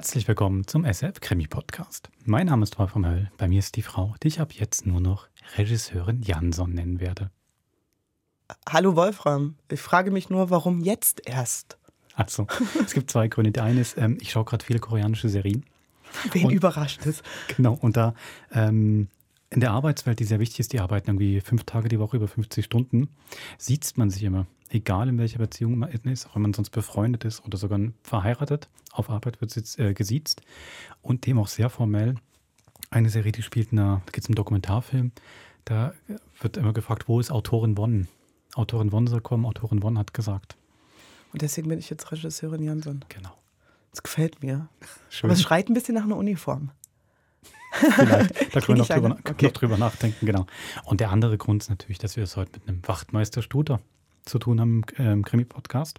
Herzlich willkommen zum SF Krimi Podcast. Mein Name ist Wolfram Höll. Bei mir ist die Frau, die ich ab jetzt nur noch Regisseurin Jansson nennen werde. Hallo Wolfram. Ich frage mich nur, warum jetzt erst? Also, es gibt zwei Gründe. Der eine ist, ähm, ich schaue gerade viele koreanische Serien. Wen und, überrascht es? Genau, und da ähm, in der Arbeitswelt, die sehr wichtig ist, die arbeiten irgendwie fünf Tage die Woche über 50 Stunden, sieht man sich immer. Egal in welcher Beziehung man ist, auch wenn man sonst befreundet ist oder sogar verheiratet, auf Arbeit wird äh, gesiezt und dem auch sehr formell. Eine Serie, die spielt, da geht es um Dokumentarfilm, da wird immer gefragt, wo ist Autorin Wonn? Autorin Wonn soll kommen, Autorin Wonn hat gesagt. Und deswegen bin ich jetzt Regisseurin Jansson. Genau. Das gefällt mir. Schön. Aber es schreit ein bisschen nach einer Uniform. Vielleicht, da können wir noch drüber, okay. noch drüber, nachdenken, genau. Und der andere Grund ist natürlich, dass wir es heute mit einem Wachtmeister Studer zu tun haben im ähm, Krimi-Podcast.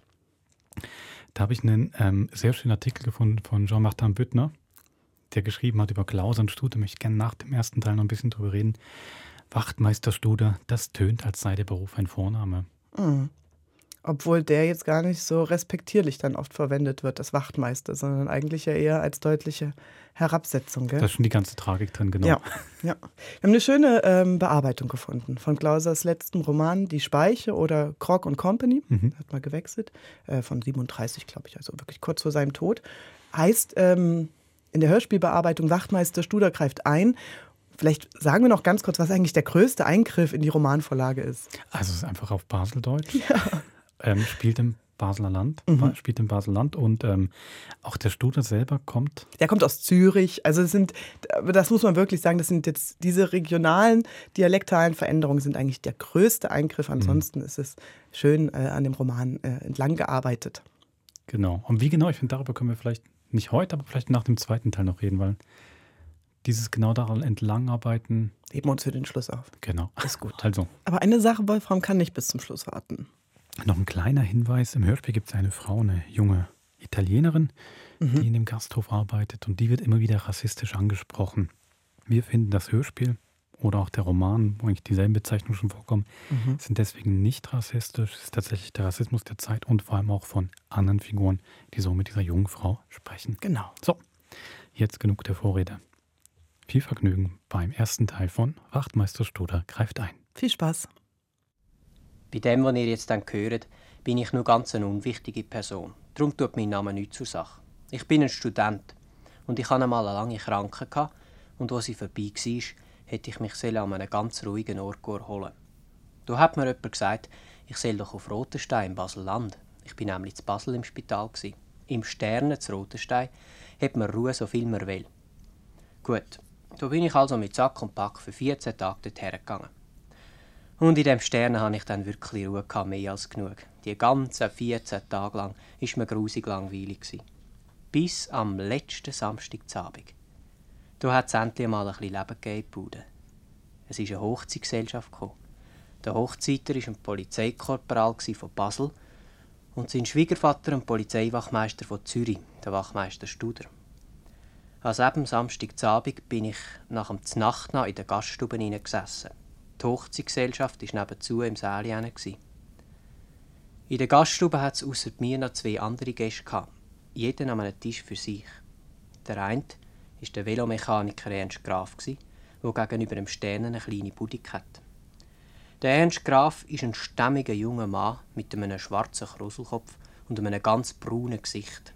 Da habe ich einen ähm, sehr schönen Artikel gefunden von Jean-Martin Büttner, der geschrieben hat über Klaus und Studer. Möchte ich gerne nach dem ersten Teil noch ein bisschen drüber reden. Wachtmeister Studer, das tönt, als sei der Beruf ein Vorname. Mhm. Obwohl der jetzt gar nicht so respektierlich dann oft verwendet wird, das Wachtmeister, sondern eigentlich ja eher als deutliche Herabsetzung. Gell? Da ist schon die ganze Tragik drin, genau. Ja, ja. Wir haben eine schöne ähm, Bearbeitung gefunden von Klausers letzten Roman Die Speiche oder Krog und Company. Mhm. Hat mal gewechselt. Äh, von 37, glaube ich, also wirklich kurz vor seinem Tod. Heißt ähm, in der Hörspielbearbeitung Wachtmeister Studer greift ein Vielleicht sagen wir noch ganz kurz, was eigentlich der größte Eingriff in die Romanvorlage ist. Also es ist einfach auf Baseldeutsch. Ja ähm, spielt im Basler Land, mhm. spielt im Basler Land und ähm, auch der Studer selber kommt. Der kommt aus Zürich. Also sind, das muss man wirklich sagen, das sind jetzt diese regionalen dialektalen Veränderungen sind eigentlich der größte Eingriff. Mhm. Ansonsten mhm. ist es schön äh, an dem Roman äh, entlang gearbeitet. Genau. Und wie genau, ich finde, darüber können wir vielleicht nicht heute, aber vielleicht nach dem zweiten Teil noch reden, weil dieses genau daran entlangarbeiten. Heben wir uns für den Schluss auf. Genau. Ist gut. Also. Aber eine Sache, Wolfram kann nicht bis zum Schluss warten. Noch ein kleiner Hinweis: Im Hörspiel gibt es eine Frau, eine junge Italienerin, mhm. die in dem Gasthof arbeitet und die wird immer wieder rassistisch angesprochen. Wir finden das Hörspiel oder auch der Roman, wo eigentlich dieselben Bezeichnungen schon vorkommen, mhm. sind deswegen nicht rassistisch. Es ist tatsächlich der Rassismus der Zeit und vor allem auch von anderen Figuren, die so mit dieser jungen Frau sprechen. Genau. So, jetzt genug der Vorrede. Viel Vergnügen beim ersten Teil von Wachtmeister Stoder greift ein. Viel Spaß. Bei dem, was ihr jetzt dann hört, bin ich nur ganz eine unwichtige Person. Darum tut mein Name nichts zur Sache. Ich bin ein Student und ich hatte einmal eine lange Krankheit und als sie vorbei war, hätte ich mich an einem ganz ruhigen Ort erholen Da hat mir jemand gesagt, ich soll doch auf Rotenstein, Basel-Land. Ich bin nämlich zu Basel im Spital. Im Sternen zu Rotenstein hat man Ruhe, so viel man will. Gut, da bin ich also mit Sack und Pack für 14 Tage dorthin gegangen. Und in dem Stern hatte ich dann wirklich Ruhe, gehabt, mehr als genug. Die ganzen 14 Tage lang war mir grusig langweilig. Bis am letzten Samstagabend. Da hat es endlich mal ein bisschen Leben gegeben Es ist eine Hochzeitsgesellschaft gekommen. Der Hochzeiter war ein Polizeikorporal von Basel und sein Schwiegervater ein Polizeiwachmeister von Zürich, der Wachmeister Studer. An eben Samstagabend bin ich nach dem Znacht in der Gaststube gesessen. Die Hochzeitsgesellschaft war nebenzu im Saal. In der Gaststube hat es außer mir noch zwei andere Gäste. Gehabt. Jeder an einem Tisch für sich. Der eine war der Velomechaniker Ernst Graf, der gegenüber dem Stern eine kleine Budik hat. Der Ernst Graf ist ein stämmiger junger Mann mit einem schwarzen Kruselkopf und einem ganz braunen Gesicht.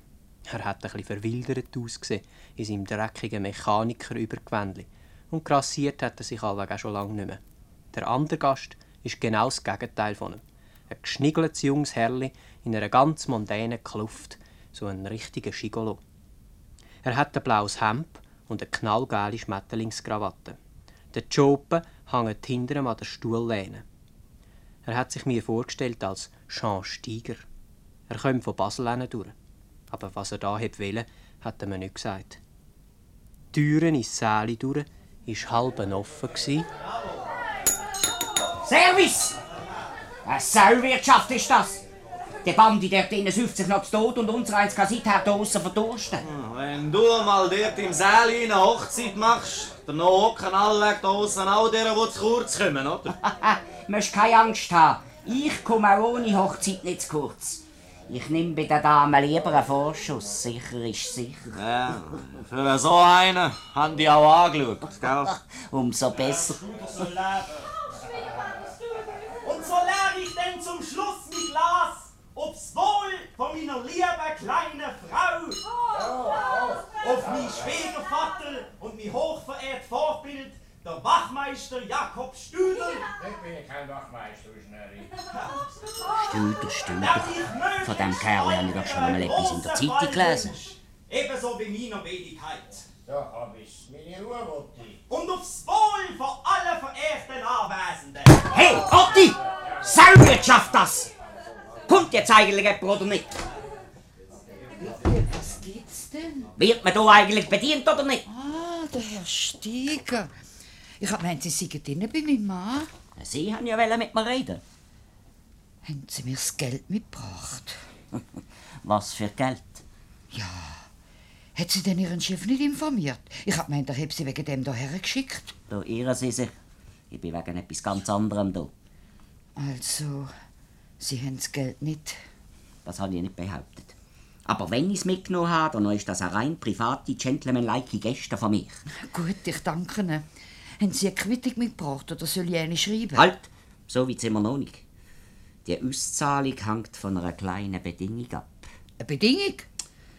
Er hat ein bisschen verwildert ausgesehen in seinem dreckigen Mechaniker-Übergewändli und grassiert hat er sich allweg auch schon lange nicht mehr. Der andere Gast ist genau das Gegenteil von ihm. Ein geschniggeltes junges Herrli in einer ganz mondänen Kluft, so ein richtiger Schigolo. Er hat ein blaues Hemd und eine knallgelbe Schmetterlingskrawatte. Der Jope hängt hinter ihm an der Stuhllehne. Er hat sich mir vorgestellt als Jean Steiger. Er kommt von Basel durch. Aber was er da wollte, hat er mir nicht gesagt. Die Türen ins Säle durch war halb offen. Service! Eine Sauwirtschaft ist das! Der Bandi dort drinnen säuft sich noch zu Tod und unser eins kann seither draussen verdursten. Hm, wenn du mal dort im Saal eine Hochzeit machst, dann hocken alle draussen auch deren, die zu kurz kommen, oder? Du musst keine Angst haben. Ich komme auch ohne Hochzeit nicht zu kurz. Ich nehme bei der Dame lieber einen Vorschuss. Sicher ist sicher. Ja, für so einen haben die auch angeschaut, gell? Umso besser. Und leer ich denn zum Schluss mein Glas, ob's Wohl von meiner lieben kleinen Frau. Auf mein Schwiegervater und mein hochverehrt Vorbild, der Wachmeister Jakob Stüdel. Ich bin kein Wachmeister, Schnurri. Stüder, Stüder. Von dem Kerl habe ich doch schon einmal etwas in der Zeitung gelesen. Ebenso wie meiner Wenigkeit. Da hab ich's. Meine Ruhe, Mutti. Und aufs Wohl von allen verehrten Anwesenden. Hey, Otti! Sauwirtschaft das! Kommt jetzt eigentlich jemand oder nicht? Was geht's denn? Wird man hier eigentlich bedient oder nicht? Ah, der Herr Stieger. Ich hab meint, Sie seien drinnen bei meinem Mann. Sie haben ja mit mir reden. Haben Sie mir das Geld mitgebracht? Was für Geld? Hat sie denn Ihren Chef nicht informiert? Ich hab meint, er heb sie wegen dem hierher geschickt. Da irren Sie sich. Ich bin wegen etwas ganz anderem da. Also, Sie haben das Geld nicht. Das habe ich nicht behauptet. Aber wenn ich es mitgenommen habe, dann ist das eine rein private, gentlemanlike Geste von mir. Gut, ich danke Ihnen. Haben Sie eine Quittung mitgebracht oder soll ich eine schreiben? Halt! So weit sind wir noch nicht. Die Auszahlung hängt von einer kleinen Bedingung ab. Eine Bedingung?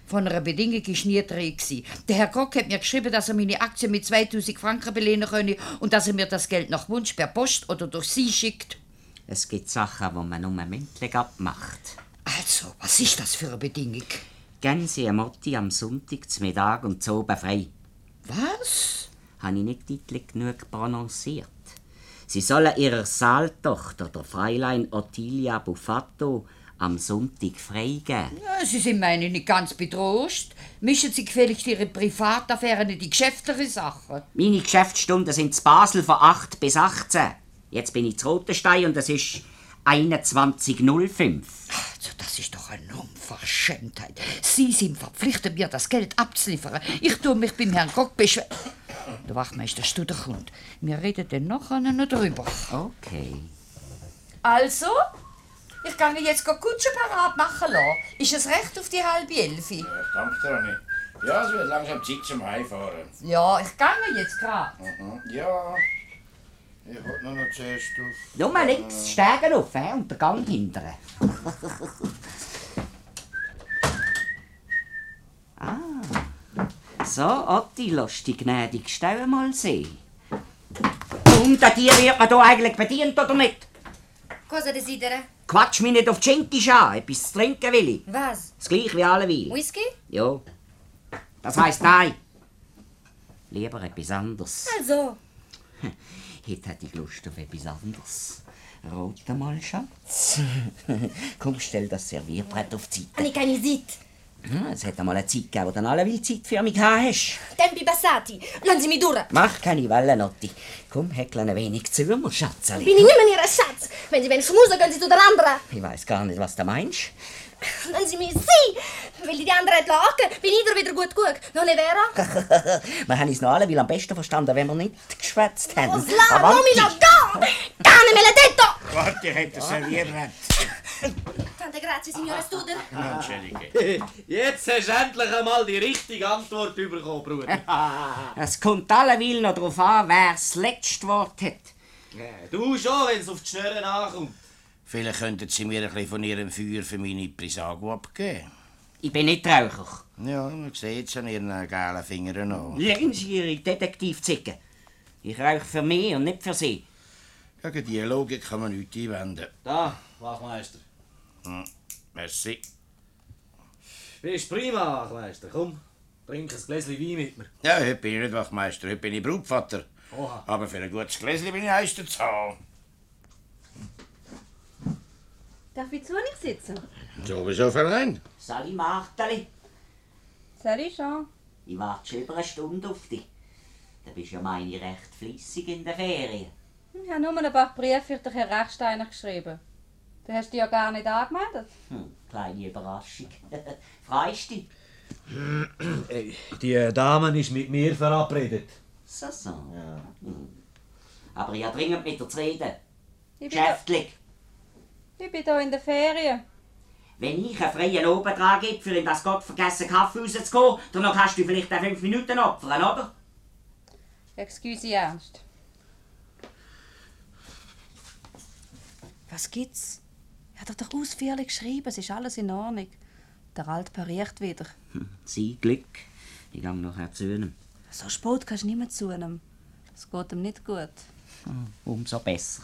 Von einer Bedingung war nie gewesen. Der Herr Kock hat mir geschrieben, dass er meine Aktien mit 2000 Franken belehnen könne und dass er mir das Geld nach Wunsch per Post oder durch Sie schickt. Es gibt Sachen, die man nur mündlich abmacht. Also, was ist das für eine Bedingung? Gehen Sie am Motti am Sonntag zum Mittag und zu oben frei. Was? Habe ich nicht deutlich genug prononciert. Sie sollen Ihrer Saaltochter, der Fräulein Ottilia Buffato, am Sonntag freigeben. Ja, Sie sind meine nicht ganz betrost. Mischen Sie gefälligst Ihre Privataffären in die geschäftliche Sachen. Meine Geschäftsstunden sind zu Basel von 8 bis 18. Jetzt bin ich zu Rotenstein und es ist 21.05 Also, das ist doch eine Unverschämtheit. Sie sind verpflichtet, mir das Geld abzuliefern. Ich tue mich beim Herrn Kock beschweren. Der Wachmeister Studer kommt. Wir reden dann nachher noch drüber. Okay. Also, ich kann jetzt Kutsche parat machen lassen. Ist es recht auf die halbe Elfi? Danke, Ronny. Ja, es wird langsam Zeit zum Heimfahren. Ja, ich gehe jetzt gerade. Mhm. Ja. Ich wollte nur noch zuerst auf... Nur mal links, Stegen auf hä, und den Gang hindern. ah. So, Otti, lass die gnädig Stelle mal sehen. Und an dir wird man hier eigentlich bedient, oder nicht? Cosa desidera? Quatsch mich nicht auf die Schinkisch an. Etwas zu trinken will ich. Was? Das gleiche wie alle will. Whisky? Ja. Das heisst nein. Lieber etwas anderes. Also. Heute hätte ich Lust auf etwas anderes. Rote mal, Schatz. Komm, stell das Servierbrett auf die Seite. Habe ich keine Zeit. Es hat einmal eine Zeit gegeben, wo du alle will Zeit für mich gehabt hast. Tempi passati. Lassen Sie mich durch. Mach keine Wellen, Notti. Komm, häckle ein wenig zu mir, Schatzeli. Bin ich nicht mehr Ihr Schatz. Wenn Sie wollen schmusen, gehen Sie zu der anderen. Ich weiß gar nicht, was du meinst. Lassen Sie mich sie. Weil die andere hat lachen, bin ich wieder gut gut. Noch nicht, Vera? wir haben uns noch alle will am besten verstanden, wenn wir nicht geschwätzt haben. Los, la, Avanti. non mi la go. Cane maledetto. Warte, ich hätte das Servierbrett. Tante grazie, signore Studer. Entschuldige. Jetzt hast du endlich einmal die richtige Antwort bekommen, Bruder. Es kommt alleweil noch darauf an, wer das letzte Wort hat. Du schon, wenn es auf die Schnurren ankommt. Vielleicht könnten Sie mir ein bisschen von Ihrem Feuer für meine Prisago abgeben. Ich bin nicht Raucher. Ja, man sieht es an Ihren gelben Fingern an. Legen Sie Ihre Detektivzicke. Ich rauche für mich und nicht für Sie. Gegen diese Logik kann man nichts einwenden. Da, Wachmeister. Hm. Merci. Bist prima, Wachmeister. Komm, trink ein Gläschen Wein mit mir. Ja, heute bin ich nicht Wachmeister, heute bin ich Brutvater. Oha. Aber für ein gutes Gläschen bin ich heister zu haben. Darf ich zu nicht sitzen? Sowieso verein. Sali Marteli, Sali schon. ich warte schon über eine Stunde auf dich. Du bist ja meine recht fleissig in den Ferien. Ich habe nur ein paar Briefe für den Herrn Rechsteiner geschrieben. Du hast dich ja gar nicht angemeldet. Hm, kleine Überraschung. Freust dich? Die Dame ist mit mir verabredet. So, so. Hm. Aber ich habe dringend mit dir zu reden. Ich bin, da, Geschäftlich. ich bin hier in den Ferien. Wenn ich einen freien Obentrag gebe, für in das gottvergessene Kaffee rauszugehen, dann kannst du vielleicht auch fünf Minuten opfern, oder? Excuse, Ernst. Was gibt's? Er hat doch ausführlich geschrieben, es ist alles in Ordnung. Der Alt pariert wieder. Hm, Sein Glück. Ich gehe nachher zu ihm. So spät kannst du nicht mehr zu ihm. Es geht ihm nicht gut. Hm, Umso besser.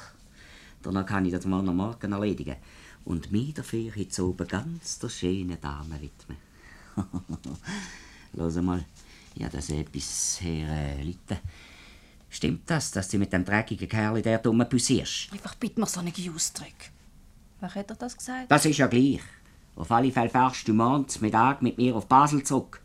Danach kann ich das morgen Morgen erledigen. Und mir dafür heute oben ganz der schönen Dame widmen. Los mal, ich habe das etwas her äh, Leute. Stimmt das, dass du mit dem dreckigen Kerl der dumme pussierst? Einfach bitte mir so einen Ausdruck. Wer hat er das gesagt? Das ist ja gleich. Auf alle Fälle fährst du morgens Mittag mit mir auf Basel zurück.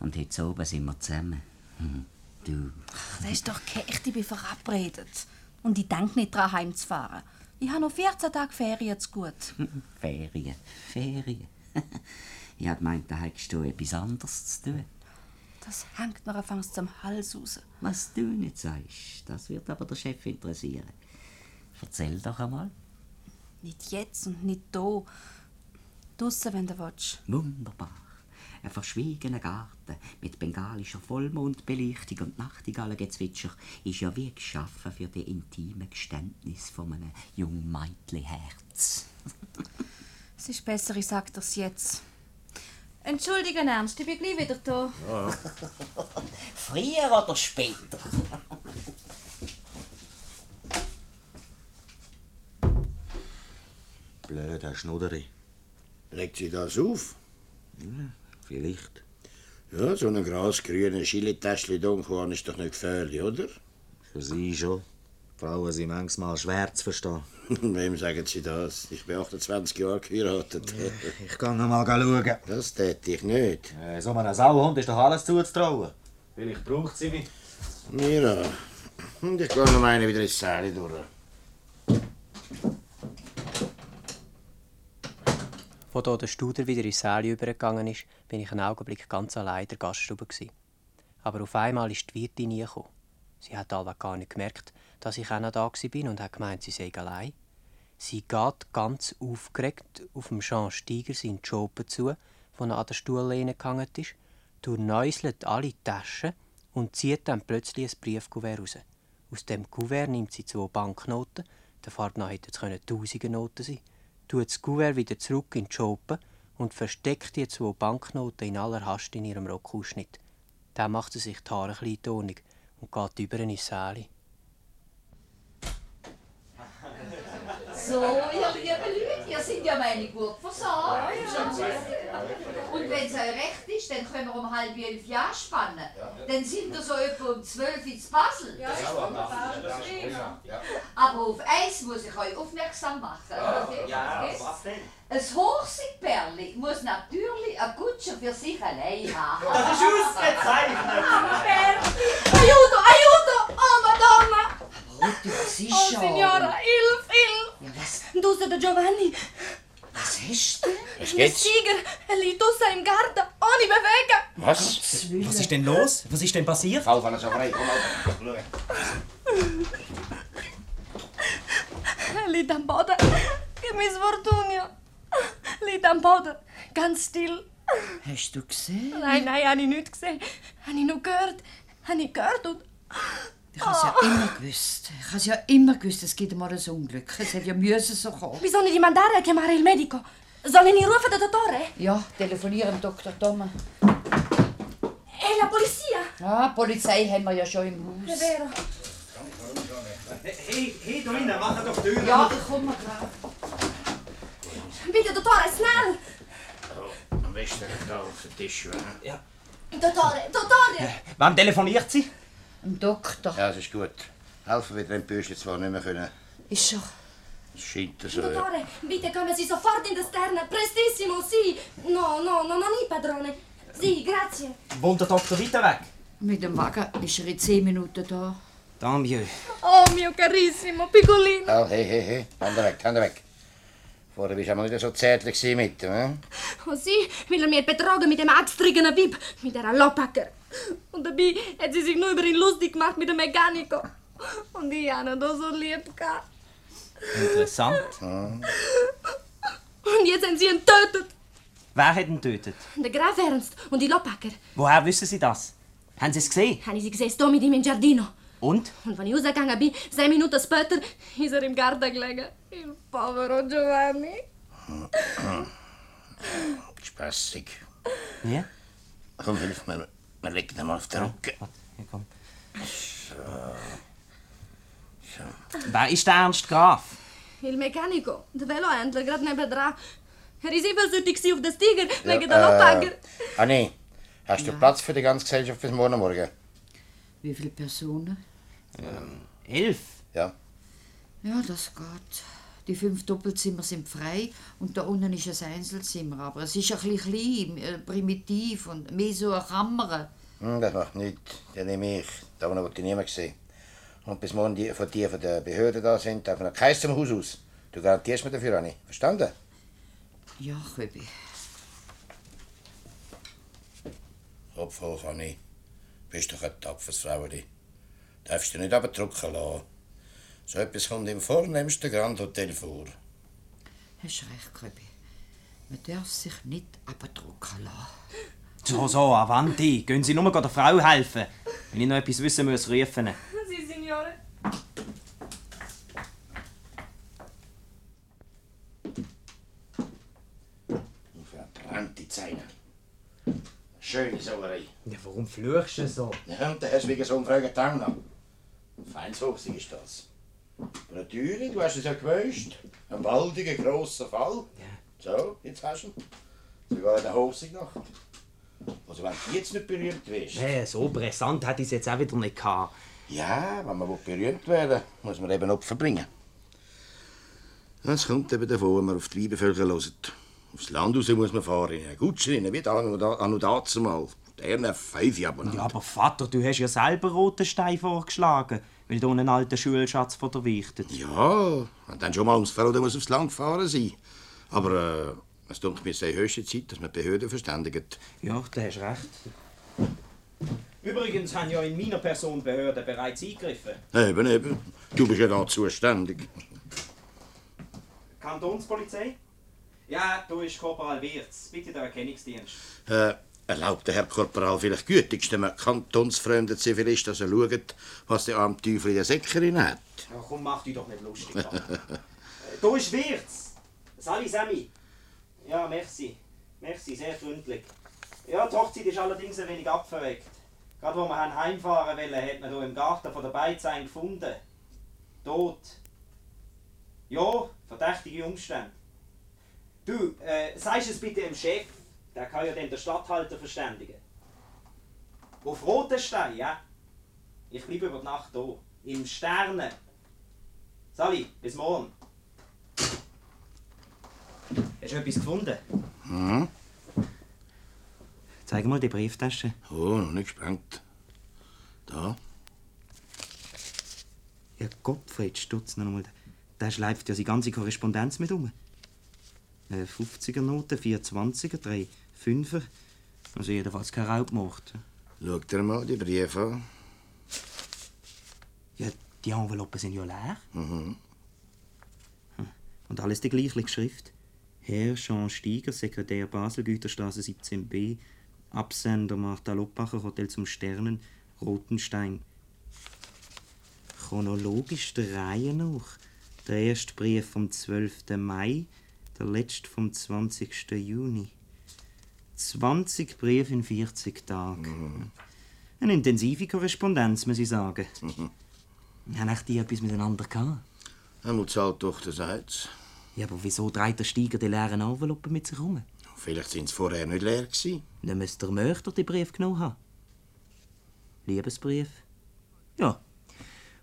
Und heute oben sind wir zusammen. Hm, Du. Das ist doch echt, ich bin verabredet. Und ich denke nicht daran, heimzufahren. Ich habe noch 14 Tage Ferien zu gut. Ferien, Ferien. ich hab gemeint, da hättest du etwas anderes zu tun. Das hängt mir anfangs zum Hals raus. Was du nicht sagst, das wird aber der Chef interessieren. Erzähl doch einmal. Nicht jetzt und nicht da. Draussen, wenn du willst. Wunderbar. Ein verschwiegener Garten mit bengalischer Vollmondbelichtung und Nachtigallengezwitscher ist ja wie geschaffen für die intime Geständnis von einem jungen Meitli-Herz. Es ist besser, ich sag das jetzt. Entschuldigen, Ernst, ich bin gleich wieder da. Früher oder später? Blöder Schnudderi. Regt sie das auf? Vielleicht. Ja, so ein grasgrüner Chilitäschchen Donkorn ist doch nicht gefährlich, oder? Für Sie schon. Frauen sind manchmal schwer zu verstehen. Wem sagen Sie das? Ich bin 28 Jahre geheiratet. Ich kann noch mal schauen. Das täte ich nicht. Äh, so einem Sauhund ist doch alles zuzutrauen. Vielleicht braucht sie mich. Mira, und ich gehe noch eine wieder ins Säle durch. Als der Studer wieder ins Säle übergegangen ist, bin ich einen Augenblick ganz allein in der Gaststube. Aber auf einmal ist die Wirtin gekommen. Sie hat alle gar nicht gemerkt, dass ich auch noch da war und hat gemeint, sie sei allein. Sie geht ganz aufgeregt auf dem Jean Steiger seinen Job zu, wo an der Stuhllehne gehangen ist, durchnäuselt alle Taschen und zieht dann plötzlich ein Briefkuvert raus. Aus dem Kuvert nimmt sie zwei Banknoten, der Farbe nach hätte es können tausende Noten sein, tut das Kuvert wieder zurück in die Schope und versteckt die zwei Banknoten in aller Hast in ihrem Rockausschnitt. Dann macht sie sich die Haare ein bisschen tonig und geht über ins Säle. So, ihr lieben Leute, ihr seid ja meine gut versorgt. Und wenn es euch recht ist, dann können wir um halb elf Jahre spannen. Dann sind wir so etwa um zwölf ins Basel. Ja, ist wunderbar. Das ist prima. Aber auf eins muss ich euch aufmerksam machen. Okay? Ja, was denn? Ein Hochsigperli muss natürlich ein Kutscher für sich allein haben. Das ist ausgezeichnet. Aiuto, aiuto! Oh, Madonna! Rutti, was ist Oh, schon? Signora, hilf, hilf! Ja, was? Du sei der Giovanni. Was hast du? Was Ein geht's? Tiger, er liegt draussen im Garten, ohne bewegen. Was? Was ist denn los? Was ist denn passiert? Fall von so frei, komm. Er liegt am Boden. Che misfortunio. Liegt am Boden, ganz still. Hast du gesehen? Nein, nein, habe ich nicht gesehen. Habe ich nur gehört. Habe ich gehört und... Ich habe es ja immer gewusst. Ich habe es ja immer gewusst, es gibt mal ein Unglück. Es hätte ja müssen so kommen. Bisogna di mandare a chiamare il medico. Sollen ich rufen den Dottore? Ja, telefonieren, Dr. Thomas. E la polizia? Ja, Polizei haben wir ja schon im È Haus. vero. Hey, hey, da hinten, mach doch die Tür. Ja, ich komme gerade. Bitte, Dottore, schnell! Am besten da auf den Tisch. Ja. Dottore, Dottore! Wann telefoniert sie? Ein Doktor. Ja, das ist gut. Helfen wird dem Bürschchen zwar nicht mehr können. Ist schon. Scheint so. Ja. Dottore, bitte come si sofort in l'esterna. Prestissimo, sì. No, no, no, non i padrone. Sì, grazie. Wohnt der Doktor weiter weg? Mit dem Wagen ist er in zehn Minuten da. Tant mieux. Oh, mio carissimo, piccolino. Oh, hey, hey, hey. Hände weg, Hände weg. Vorher warst du einmal nicht so zärtlich mit ihm, hm? Oh sì, will er mir betrogen mit dem abstriegenen Bib, mit der Lopacker. Und dabei hat sie sich nur über ihn lustig gemacht mit dem Mechaniker. Und ich habe ihn da so lieb gehabt. Interessant. Und jetzt haben sie ihn getötet. Wer hat ihn getötet? Der Graf Ernst und die Lopacker. Woher wissen Sie das? Haben Sie es gesehen? Habe ich sie gesehen, hier mit ihm im Giardino. Und? Und als ich rausgegangen bin, zehn Minuten später, ist er im Garten gelegen. Il povero Giovanni. Spassig. Ja? Komm, hilf mir. Wir legen ihn mal auf den Rücken. Hier, komm. So. Wer ist der Ernst Graf? Il Meccanico, der Velohändler, gerade nebendran. Er war eifersüchtig auf den Tiger Ja, wegen der äh, Anni, hast du Platz für die ganze Gesellschaft bis morgen Morgen? Wie viele Personen? Ähm, elf. Ja. Ja, das geht. Die fünf Doppelzimmer sind frei und da unten ist ein Einzelzimmer. Aber es ist ein bisschen klein, äh, primitiv und mehr so eine Kammer. Hm, das macht nichts. Den nehme ich. Da unten wird ich niemand sehen. Und bis morgen die von dir von der Behörde da sind, darf noch keins zum Haus aus. Du garantierst mir dafür, Anni. Verstanden? Ja, Köbi. Kopf hoch, Anni. Bist doch ein tapferes Fraueli. Darfst du nicht abdrucken lassen. So etwas kommt im vornehmsten Grand Hotel vor. Hast recht, Köbi. Man darf sich nicht abdrucken lassen. So, so, Avanti. Gehen Sie nur der Frau helfen. Wenn ich noch etwas wissen muss, rufen. Sie, Signore. Verbrannte Zähne. Schöne Sauerei. Ja, warum fluchst du so? Ja, und der hast wegen so einem Fragen auch noch. Feindshochsig ist das. Natürlich, du hast es ja gewünscht. Ein waldiger, grosser Fall. So, jetzt hast du ihn. Sogar in der Hochsignacht. Also wenn du jetzt nicht berühmt wirst. Nee, so brisant hätte ich es jetzt auch wieder nicht gehabt. Ja, wenn man berühmt werden will, muss man eben Opfer bringen. Es kommt eben davon, wenn man auf die Weibevölker hört. Aufs Land raus muss man fahren, in eine Gutsche, in wie an und da- an und dazu mal. Der fünf aber Ja, aber Vater, du hast ja selber roten Stein vorgeschlagen, weil du einen alten Schulschatz von der wichtet. Ja, und dann schon mal ums Verroden muss aufs Land gefahren sein. Aber äh, es tut mir sehr höchste Zeit, dass man die Behörden verständigt. Ja, du hast recht. Übrigens haben ja in meiner Person Behörden bereits eingegriffen. Eben, eben. Du bist ja da zuständig. Kantonspolizei? Ja, du bist Korporal Wirz. Bitte der Erkennungsdienst. Äh, erlaubt der Herr Korporal vielleicht gütigst dem kantonsfremden Zivilist, dass er schaut, was der arme Teufel in der Säckerin hat? Ja, komm, mach dich doch nicht lustig. Äh, Du ist Wirz. Sali Sammy. Ja, merci. Merci, sehr freundlich. Ja, die Hochzeit ist allerdings ein wenig abverreckt. Gerade wo wir heimfahren wollen, hat man hier im Garten von der Beiz einen gefunden. Tot. Ja, verdächtige Umstände. Du, äh, sagst es bitte dem Chef, der kann ja dann den Stadthalter verständigen. Auf Rotenstein, ja? Ich bleibe über die Nacht hier. Im Sterne. Sali, bis morgen. Hast du etwas gefunden? Mhm. Zeig mal die Brieftasche. Oh, noch nicht gesprengt. Da. Ja, Gottfried, stutz noch einmal. Der schleift ja seine ganze Korrespondenz mit um. Äh, 50er-Noten, 420er, 3 5er. Also jedenfalls kein Raubmord. Schau dir mal die Briefe an. Ja, die Enveloppen sind ja leer. Mhm. Und alles die gleiche Schrift. Herr Jean Steiger, Sekretär Basel, Güterstraße 17b, Absender Martha Loppacher, Hotel zum Sternen, Rotenstein. Chronologisch der Reihe nach. Der erste Brief vom 12. Mai, der letzte vom 20. Juni. 20 Briefe in 40 Tagen. Eine intensive Korrespondenz, muss ich sagen. Haben echt die etwas miteinander gehabt? Einmal zahlt doch der Seitz. Ja, aber wieso trägt der Steiger die leeren Enveloppen mit sich rum? Vielleicht sind sie vorher nicht leer gewesen. Dann müsste der Mörder die Brief genommen haben. Liebesbrief? Ja.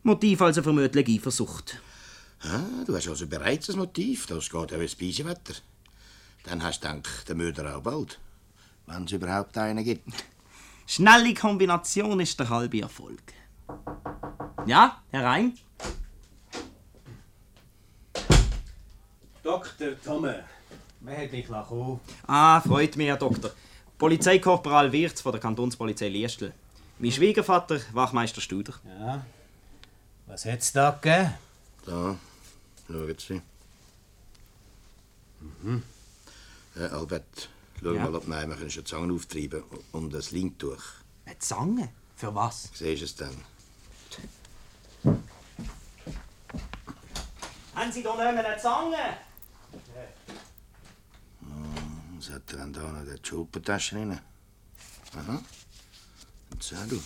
Motiv also vermutlich Eifersucht. Ah, du hast also bereits ein Motiv. Das geht ja wie das Beisewetter. Dann hast du gedacht, der Mörder auch bald. Wenn es überhaupt einen gibt. Schnelle Kombination ist der halbe Erfolg. Ja, herein. Dr. Tomme, man hat dich kommen. Ah, freut mich, Herr Doktor. Polizeikorporal Wirz von der Kantonspolizei Liestel. Mein Schwiegervater, Wachmeister Studer. Ja. Was hat's da gegeben? Da, schauen Sie. Mhm. Äh, Albert, schau Ja. mal, ob nein, wir können schon die Zange auftreiben und das Leintuch. Eine Zange? Für was? Siehst du es dann? Haben Sie da nicht mehr eine Zange? Was hat er denn da noch? Die Schulpentasche drin? Aha. Ein Zettel.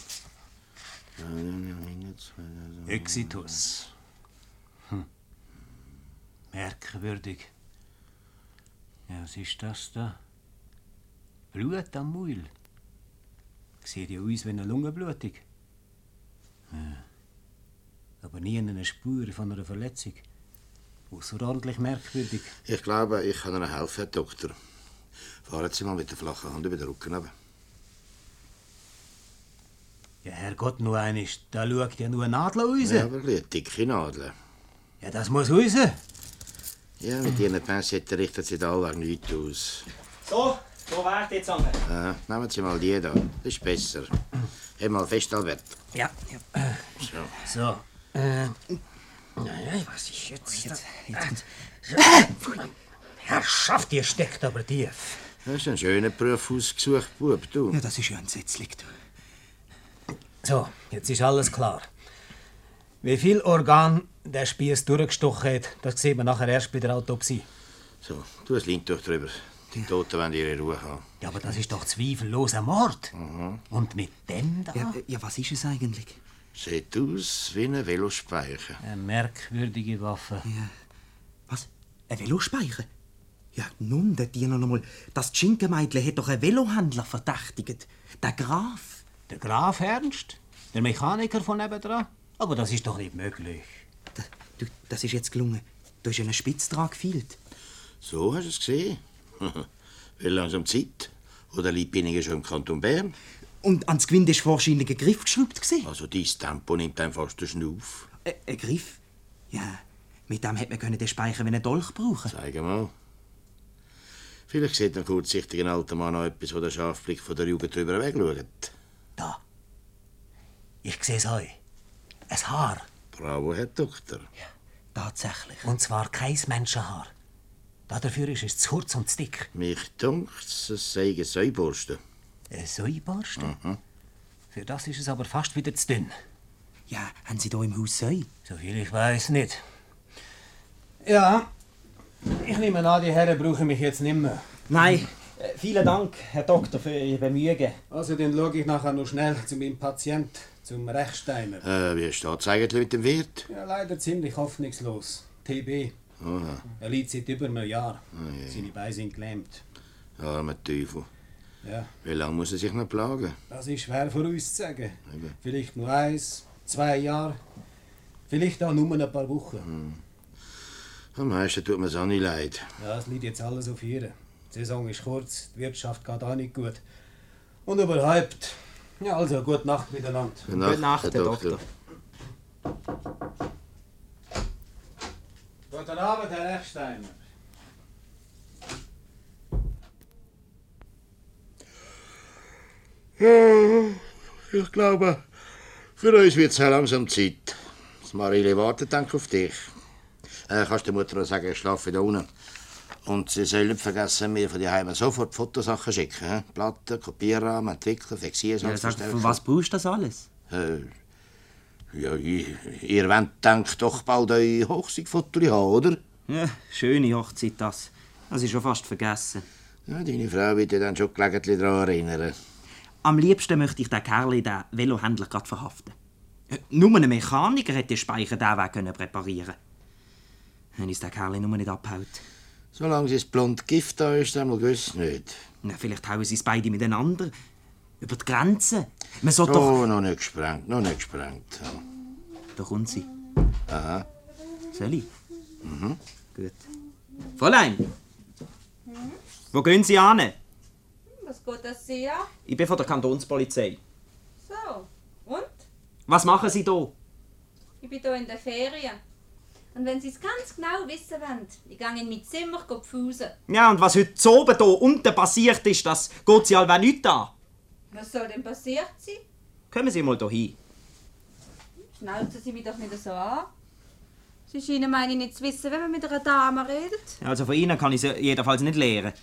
Exitus. Hm. Merkwürdig. Ja, was ist das da? Blut am Maul. Sieht ja aus wie eine Lungenblutung. Ja. Aber nie eine Spur von einer Verletzung. Außerordentlich merkwürdig. Ich glaube, ich kann Ihnen helfen, Herr Doktor. Fahren Sie mal mit der flachen Hand über den Rücken runter. Ja, Herrgott, nur eines, da schaut ja nur eine Nadel raus. Ja, aber ein bisschen dicke Nadel. Ja, das muss raus. Ja, mit Ihren Pincetten richtet sich da allweg nichts aus. So, so wäre die Zange. Ja, nehmen Sie mal die da. Das ist besser. Halt mal fest, Albert. Ja, ja. So. So. Äh, was ist jetzt? jetzt, Herrschaft, ihr steckt aber tief. Das ist ein schöner Beruf ausgesucht, Bub, du. Ja, das ist ja entsetzlich, du. So, jetzt ist alles klar. Wie viel Organ der Spieß durchgestochen hat, das sieht man nachher erst bei der Autopsie. So, tu ein Leintuch drüber. Die Toten wollen ihre Ruhe haben. Ja, aber das ist doch zweifellos ein Mord. Und mit dem da? Ja, ja, was ist es eigentlich? Sieht aus wie ein Velospeicher. Eine merkwürdige Waffe. Ja. Was? Ein Velospeicher? Ja, nun, der Diener noch mal. Das Schinkenmeidle hat doch einen Velohändler verdächtigt. Der Graf. Der Graf Ernst? Der Mechaniker von nebenan? Aber das ist doch nicht möglich. Du, das ist jetzt gelungen. Du hast einen Spitz dran gefehlt. So hast du es gesehen. wie langsam Zeit. Oder Liebinnigen schon im Kanton Bern. Und ans Gewinde ist wahrscheinlich ein Griff geschraubt gewesen. Also, dieses Tempo nimmt einem fast den Schnuff. Ä- Ein Griff? Ja, mit dem hätte man den Speicher wie einen Dolch brauchen Zeig mal. Vielleicht sieht ein kurzsichtiger alter Mann noch etwas, wo der Scharfblick von der Jugend drüber wegschaut. Ich sehe es euch. Ein Haar. Bravo, Herr Doktor. Tatsächlich. Und zwar kein Menschenhaar. Dafür ist es zu kurz und zu dick. Mich dunkt's, es sei eine Säuborste. Eine Säuborste? Mhm. Für das ist es aber fast wieder zu dünn. Ja, haben Sie da im Haus Säu? Soviel ich weiß nicht. Ja, ich nehme an, die Herren brauchen mich jetzt nicht mehr. Nein. Äh, vielen Dank, Herr Doktor, für Ihr Bemühen. Also, dann schaue ich nachher noch schnell zu meinem Patient, zum Rechsteiner. Äh, wie steht's eigentlich mit dem Wirt? Ja, leider ziemlich hoffnungslos. TB. Aha. Er liegt seit über einem Jahr. Oh je. Seine Beine sind gelähmt. Armer Teufel. Ja, Wie lange muss er sich noch plagen? das ist schwer vorauszusagen. Eben. Vielleicht nur eins, zwei Jahre. Vielleicht auch nur ein paar Wochen. Hm. Am meisten tut mir's auch nicht leid. Ja, es liegt jetzt alles auf ihr. Die Saison ist kurz, die Wirtschaft geht auch nicht gut. Und überhaupt. Ja, also, gute Nacht miteinander. Gute Nacht, Gute Nacht, Herr Herr Doktor. Guten Abend, Herr Echsteiner. Ich glaube, für uns wird es langsam Zeit. Das Marile wartet denk auf dich. Äh, kannst der Mutter auch sagen, ich schlafe da unten. Und sie soll nicht vergessen, mir von daheim sofort Fotosachen schicken. He? Platten, Kopierrahmen, Entwickler, Fixieren, Ja, sag, für was brauchst du das alles? Äh, ja, ihr, ihr wollt, denkt doch bald eure Hochzeitfotos haben, oder? Ja, schöne Hochzeit das. Das ist schon fast vergessen. Ja, deine Frau wird dich dann schon gelegentlich daran erinnern. Am liebsten möchte ich den Kerl, den Velohändler, gerade verhaften. Äh, Nur ein Mechaniker hätte den Speicher diesen Weg können präparieren Wenn uns der Kerl nur nicht abhaut. Solange sein blond Gift da ist, dann gewiss nicht. Na, vielleicht hauen sie es beide miteinander. Über die Grenze. Man soll oh, doch... noch nicht gesprengt, noch nicht gesprengt. Ja. Da kommt sie. Aha. Soll ich? Mhm. Gut. Fräulein, wo gehen Sie an? Was geht das Sie an? Ich bin von der Kantonspolizei. So. Und? Was machen Sie da? Ich bin hier in der Ferien. Und wenn Sie es ganz genau wissen wollen, ich gehe in mein Zimmer pfusen. Ja, und was heute oben hier unten passiert ist, das geht Sie allweil nicht an. Was soll denn passiert sein? Kommen Sie mal hier hin. Schnauzen Sie mich doch nicht so an. Sie scheinen meine ich nicht zu wissen, wenn man mit einer Dame redet. Also von Ihnen kann ich es jedenfalls nicht lehren.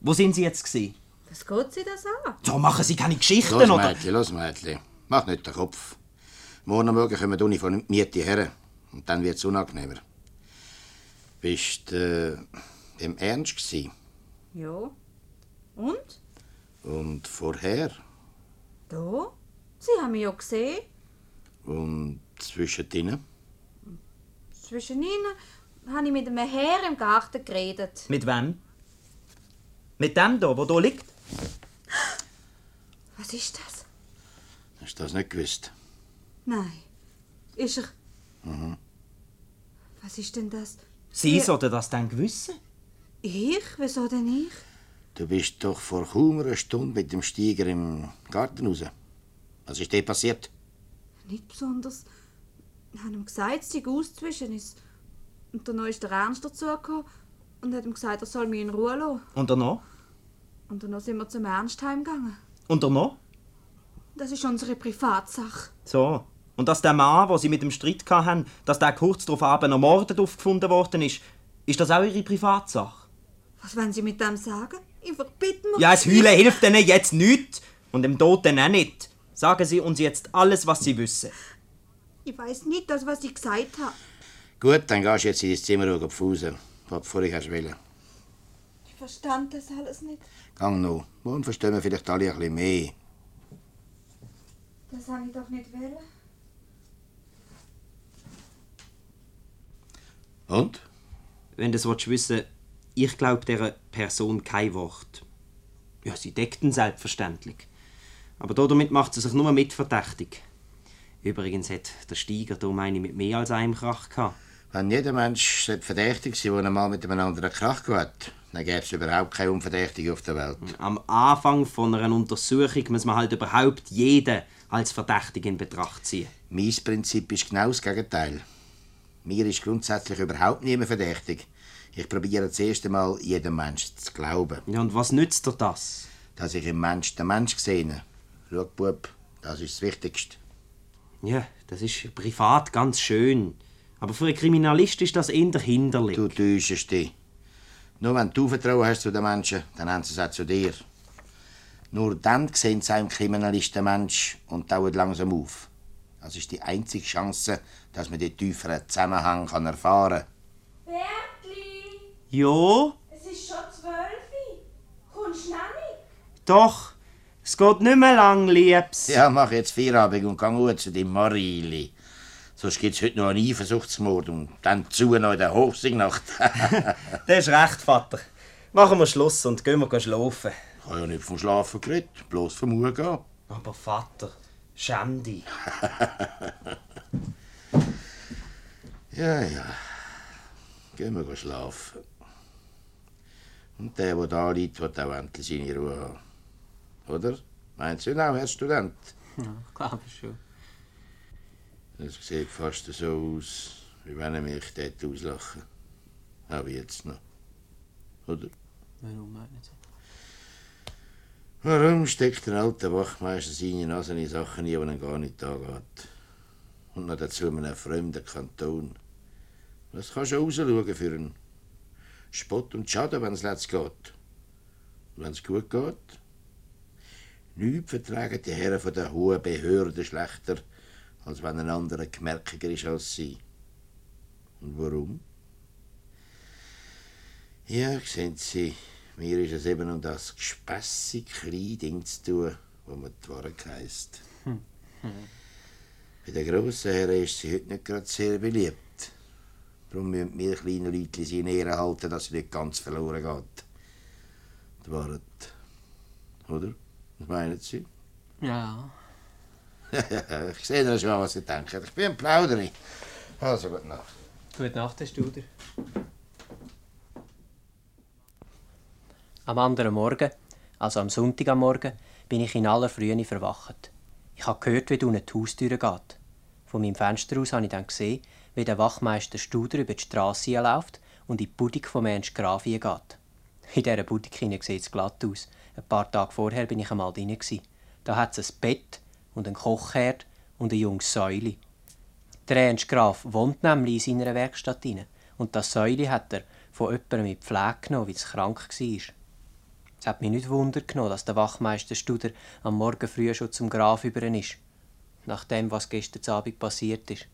Wo sind Sie jetzt gewesen? Was geht Sie das an? So machen Sie keine Geschichten, Los, oder? Mädchen, los, Mädchen. Mach nicht den Kopf. Morgen Morgen kommen die Uni von Miete her. Und dann wird es unangenehmer. Bist du äh, im Ernst gsi? Ja. Und? Und vorher? Da? Sie haben mich ja gesehen. Und zwischen ihnen? Zwischen ihnen habe ich mit einem Herr im Garten geredet. Mit wem? Mit dem da, wo da liegt? Was ist das? Hast du das nicht gewusst? Nein. Ist er. Mhm. Was ist denn das? Sie Ja. sollten das dann gewissen. Ich? Wieso denn ich? Du bist doch vor kaum einer Stunde mit dem Steiger im Garten raus. Was ist dir passiert? Nicht besonders. Ich habe ihm gesagt, es sei aus zwischen uns. Und dann ist der Ernst dazugekommen und hat ihm gesagt, er soll mich in Ruhe lassen. Und danach? Und dann sind wir zum Ernst heimgegangen. Und danach? Das ist unsere Privatsache. So. Und dass der Mann, wo sie mit dem Streit hatten, dass der kurz darauf Abend ermordet aufgefunden worden ist, ist das auch ihre Privatsache? Was wollen Sie mit dem sagen? Ich verbitte mir. Ja, das Heulen hilft ihnen jetzt nicht. Und dem Toten auch nicht. Sagen Sie uns jetzt alles, was Sie wissen. Ich weiß nicht das, was ich gesagt habe. Gut, dann gehst du jetzt in dein Zimmer schauen, auf Fusen. Was du vorher hast wollen. Ich verstand das alles nicht. Gang noch. Morgen verstehen wir vielleicht alle ein bisschen mehr. Das habe ich doch nicht wollen. Und? Wenn du es willst wissen ich glaube dieser Person kein Wort. Ja, sie deckt ihn selbstverständlich. Aber damit macht sie sich nur mitverdächtig. Übrigens hat der Steiger da meine mit mehr als einem Krach gehabt. Wenn jeder Mensch sollte verdächtig sein der einmal mit einem anderen Krach hat, dann gäbe es überhaupt keine Unverdächtige auf der Welt. Am Anfang von einer Untersuchung muss man halt überhaupt jeden als verdächtig in Betracht ziehen. Mein Prinzip ist genau das Gegenteil. Mir ist grundsätzlich überhaupt niemand verdächtig. Ich probiere das erste Mal, jedem Menschen zu glauben. Ja, und was nützt dir das? Dass ich im Mensch den Mensch gesehen Schau, Bub, das ist das Wichtigste. Ja, das ist privat ganz schön. Aber für einen Kriminalist ist das eher hinderlich. Du täuschst dich. Nur wenn du Vertrauen hast zu den Menschen, dann haben sie es auch zu dir. Nur dann sehen sie einem Kriminalist den Mensch und dauert langsam auf. Das ist die einzige Chance, dass man den tieferen Zusammenhang kann erfahren kann. Bertli, Ja, es ist schon zwölf. Kommst du nicht? doch. Es geht nicht mehr lang, Liebs. Ja, mach jetzt Feierabend und geh gut zu deinem Marili. Sonst gibt's heute noch einen Eifersuchtsmord und dann zu noch in der Hochsignacht. Das ist recht, Vater. Machen wir Schluss und gehen wir schlafen. Ich habe ja nicht vom Schlafen geredet, bloß vom Uhrgehen. Aber Vater, schäm dich. Ja, ja. Gehen wir schlafen. Und der, der da liegt, wird auch endlich seine Ruhe haben. Oder? Meinst du auch, Herr Student? Ja, glaube schon. Es sieht fast so aus, wie wenn er mich dort auslachen. Auch jetzt noch. Oder? Warum meinen Sie? Warum steckt ein alter Wachmeister seine Nase in Sachen, die ihm gar nicht angeht? Und noch dazu in einem fremden Kanton. Was kannst du rausschauen für einen Spott und Schaden, wenn es letzt geht? Und wenn es gut geht? Nichts vertragen die Herren von der hohen Behörde schlechter, als wenn ein anderer gemerkiger ist als sie. Und warum? Ja, sehen Sie, mir ist es eben um das gespässig kleine Ding zu tun, wo man die Wahrheit heisst. Bei den grossen Herren ist sie heute nicht gerade sehr beliebt. Darum müssen wir kleinen Leute sie in Ehren halten, dass sie nicht ganz verloren geht. Die Wahrheit. Oder? Was meinen Sie? Ja. ich sehe ja schon, was Sie denken. Ich bin ein Plauderi. Also, gute Nacht. Gute Nacht, Herr Studer. Am anderen Morgen, also am Sonntag am Morgen, bin ich in aller Frühe verwacht. Ich habe gehört, wie du die Haustür geht. Von meinem Fenster aus habe ich dann gesehen, wie der Wachmeister Studer über die Straße läuft und in die Budig von Ernst Graf geht. In dieser Budig sieht es glatt aus. Ein paar Tage vorher bin ich einmal drin. Da hat es ein Bett und einen Kochherd und eine junge Säule. Der Ernst Graf wohnt nämlich in seiner Werkstatt inne und das Säule hat er von jemandem mit Pflege genommen, weil es krank war. Es hat mich nicht Wunder genommen, dass der Wachmeister Studer am Morgen früh schon zum Graf über ist. Nach dem, was gestern Abend passiert ist.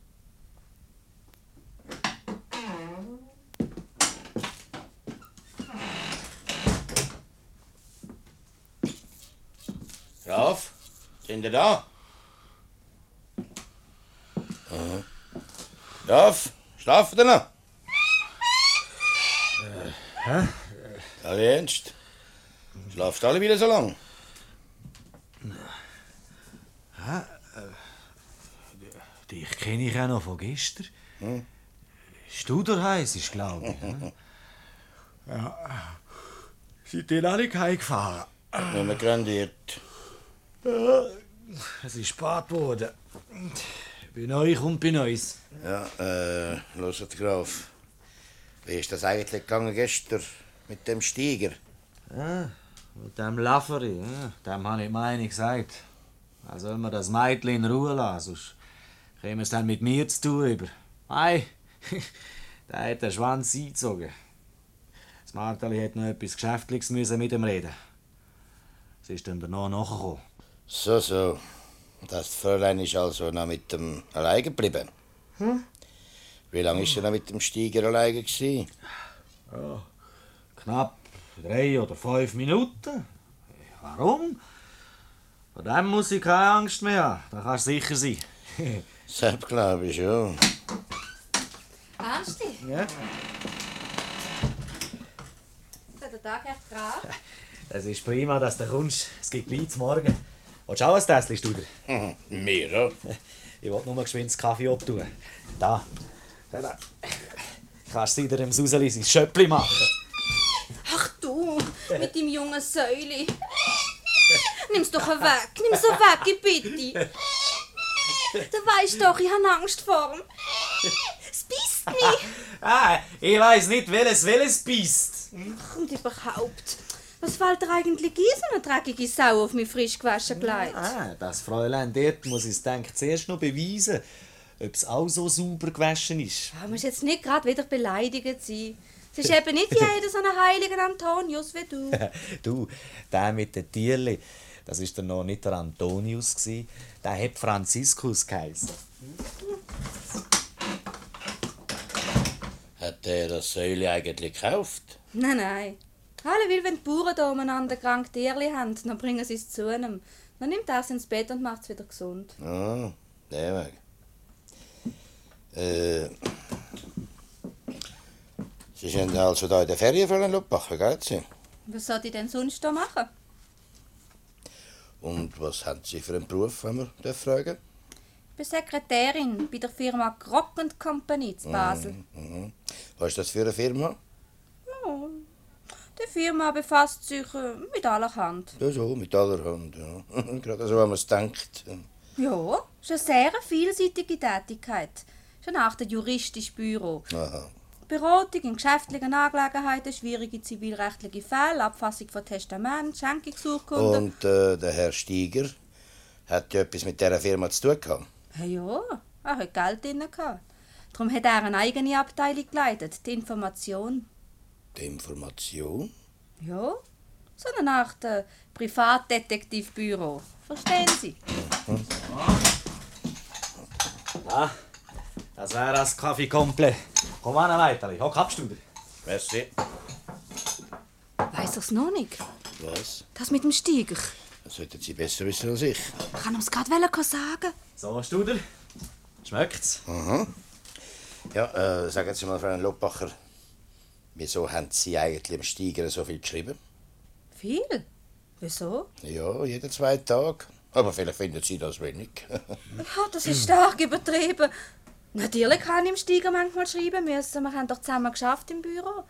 Graf, sind ihr da? Aha. Graf, schlafen ihr noch? Hä? Alle ernst? Schlaft alle wieder so lang? Hä? Dich kenne ich auch noch von gestern. Hm? Studer heisst es, glaube ich. ja. Seid ihr nicht heimgefahren? Wenn man grandiert. Ja, es ist spät geworden. Bei euch und bei uns. Ja, äh, hört Graf. Wie ist das eigentlich gegangen gestern mit dem Steiger? Ja, mit dem Lafferi, ja, dem habe ich meine gesagt. Er soll mir das Mädchen in Ruhe lassen, sonst käme es dann mit mir zu tun über. Ei, der hat den Schwanz eingezogen. Das Marteli hat noch etwas Geschäftliches müssen mit ihm reden. Sie ist dann danach nachgekommen. So, so. Das Fräulein ist also noch mit dem alleine geblieben. Hm? Wie lange ist sie noch mit dem Steiger alleine gewesen? Ja, knapp drei oder fünf Minuten. Warum? Vor dem muss ich keine Angst mehr haben. Da kannst du sicher sein. Selbst glaube ich schon. Ernsti? Ja? Guten Tag, Herr Graf. Es ist prima, dass du kommst. Es gibt gleich zum Morgen. Willst du auch ein Tässchen, Studer? Mir, ja. Ich wollte nur geschwind den Kaffee abtun. Da. Da, da. Kannst du wieder im Suseli sein Schöppli machen? Ach mit dem jungen Säuli. Nimm's doch weg, nimm's so weg, ich bitte. Du weißt doch, ich habe Angst vor ihm. Es beißt mich. Ah, ich weiß nicht, welches welches beißt. Und überhaupt, was fällt dir eigentlich ein, so eine dreckige Sau auf mein frisch gewaschen Kleid? Ah, das Fräulein dort muss es denk zuerst noch beweisen, ob es auch so sauber gewaschen ist. Du musst jetzt nicht gerade wieder beleidigt sein. Es ist eben nicht jeder so ein heiliger Antonius wie du. du, der mit den Tierli, das ist dann noch nicht der Antonius gsi, der hat Franziskus geheißen. Hat er das Säule eigentlich gekauft? Nein, nein. Alle will, wenn die Bauern da umeinander krank Tierli haben, dann bringen sie es zu einem. Dann nimmt er es ins Bett und macht es wieder gesund. Ah, der Weg. Äh. Sie sind also da in der Ferien für den Luppacher, gell? Sie? Was soll ich denn sonst da machen? Und was haben Sie für einen Beruf, wenn wir das fragen? Ich bin Sekretärin bei der Firma Grock Company zu Basel. Mhm. mhm. Was ist das für eine Firma? Oh, die Firma befasst sich äh, mit allerhand. Ja, so, mit aller Hand, ja. Gerade so, wie man es denkt. Ja, ist eine sehr vielseitige Tätigkeit. Ist eine Art juristisches Büro. Aha. Beratung in geschäftlichen Angelegenheiten, schwierige zivilrechtliche Fälle, Abfassung von Testament, Schenkungsurkunden. Und äh, der Herr Steiger hat ja etwas mit dieser Firma zu tun gehabt. Ja, ja, er hat Geld drin. gehabt. Darum hat er eine eigene Abteilung geleitet, die Information. Die Information? Ja, so eine Art äh, Privatdetektivbüro. Verstehen Sie? Ah, das wäre das Kaffee komplett. Komm an, Leiterli, hock ab, Studer. Merci. Weiß er's noch nicht? Was? Das mit dem Steiger. Das sollten Sie besser wissen als ich. Ich kann ihm's gerade sagen. So, Studer. Schmeckt's? Aha. Ja, äh, sagen Sie mal, Frau Loppacher, wieso haben Sie eigentlich im Steiger so viel geschrieben? Viel? Wieso? Ja, jeden zwei Tage. Aber vielleicht finden Sie das wenig. Ja, das ist stark übertrieben. Natürlich kann ich im Steiger manchmal schreiben müssen. Wir haben doch zusammen geschafft im Büro.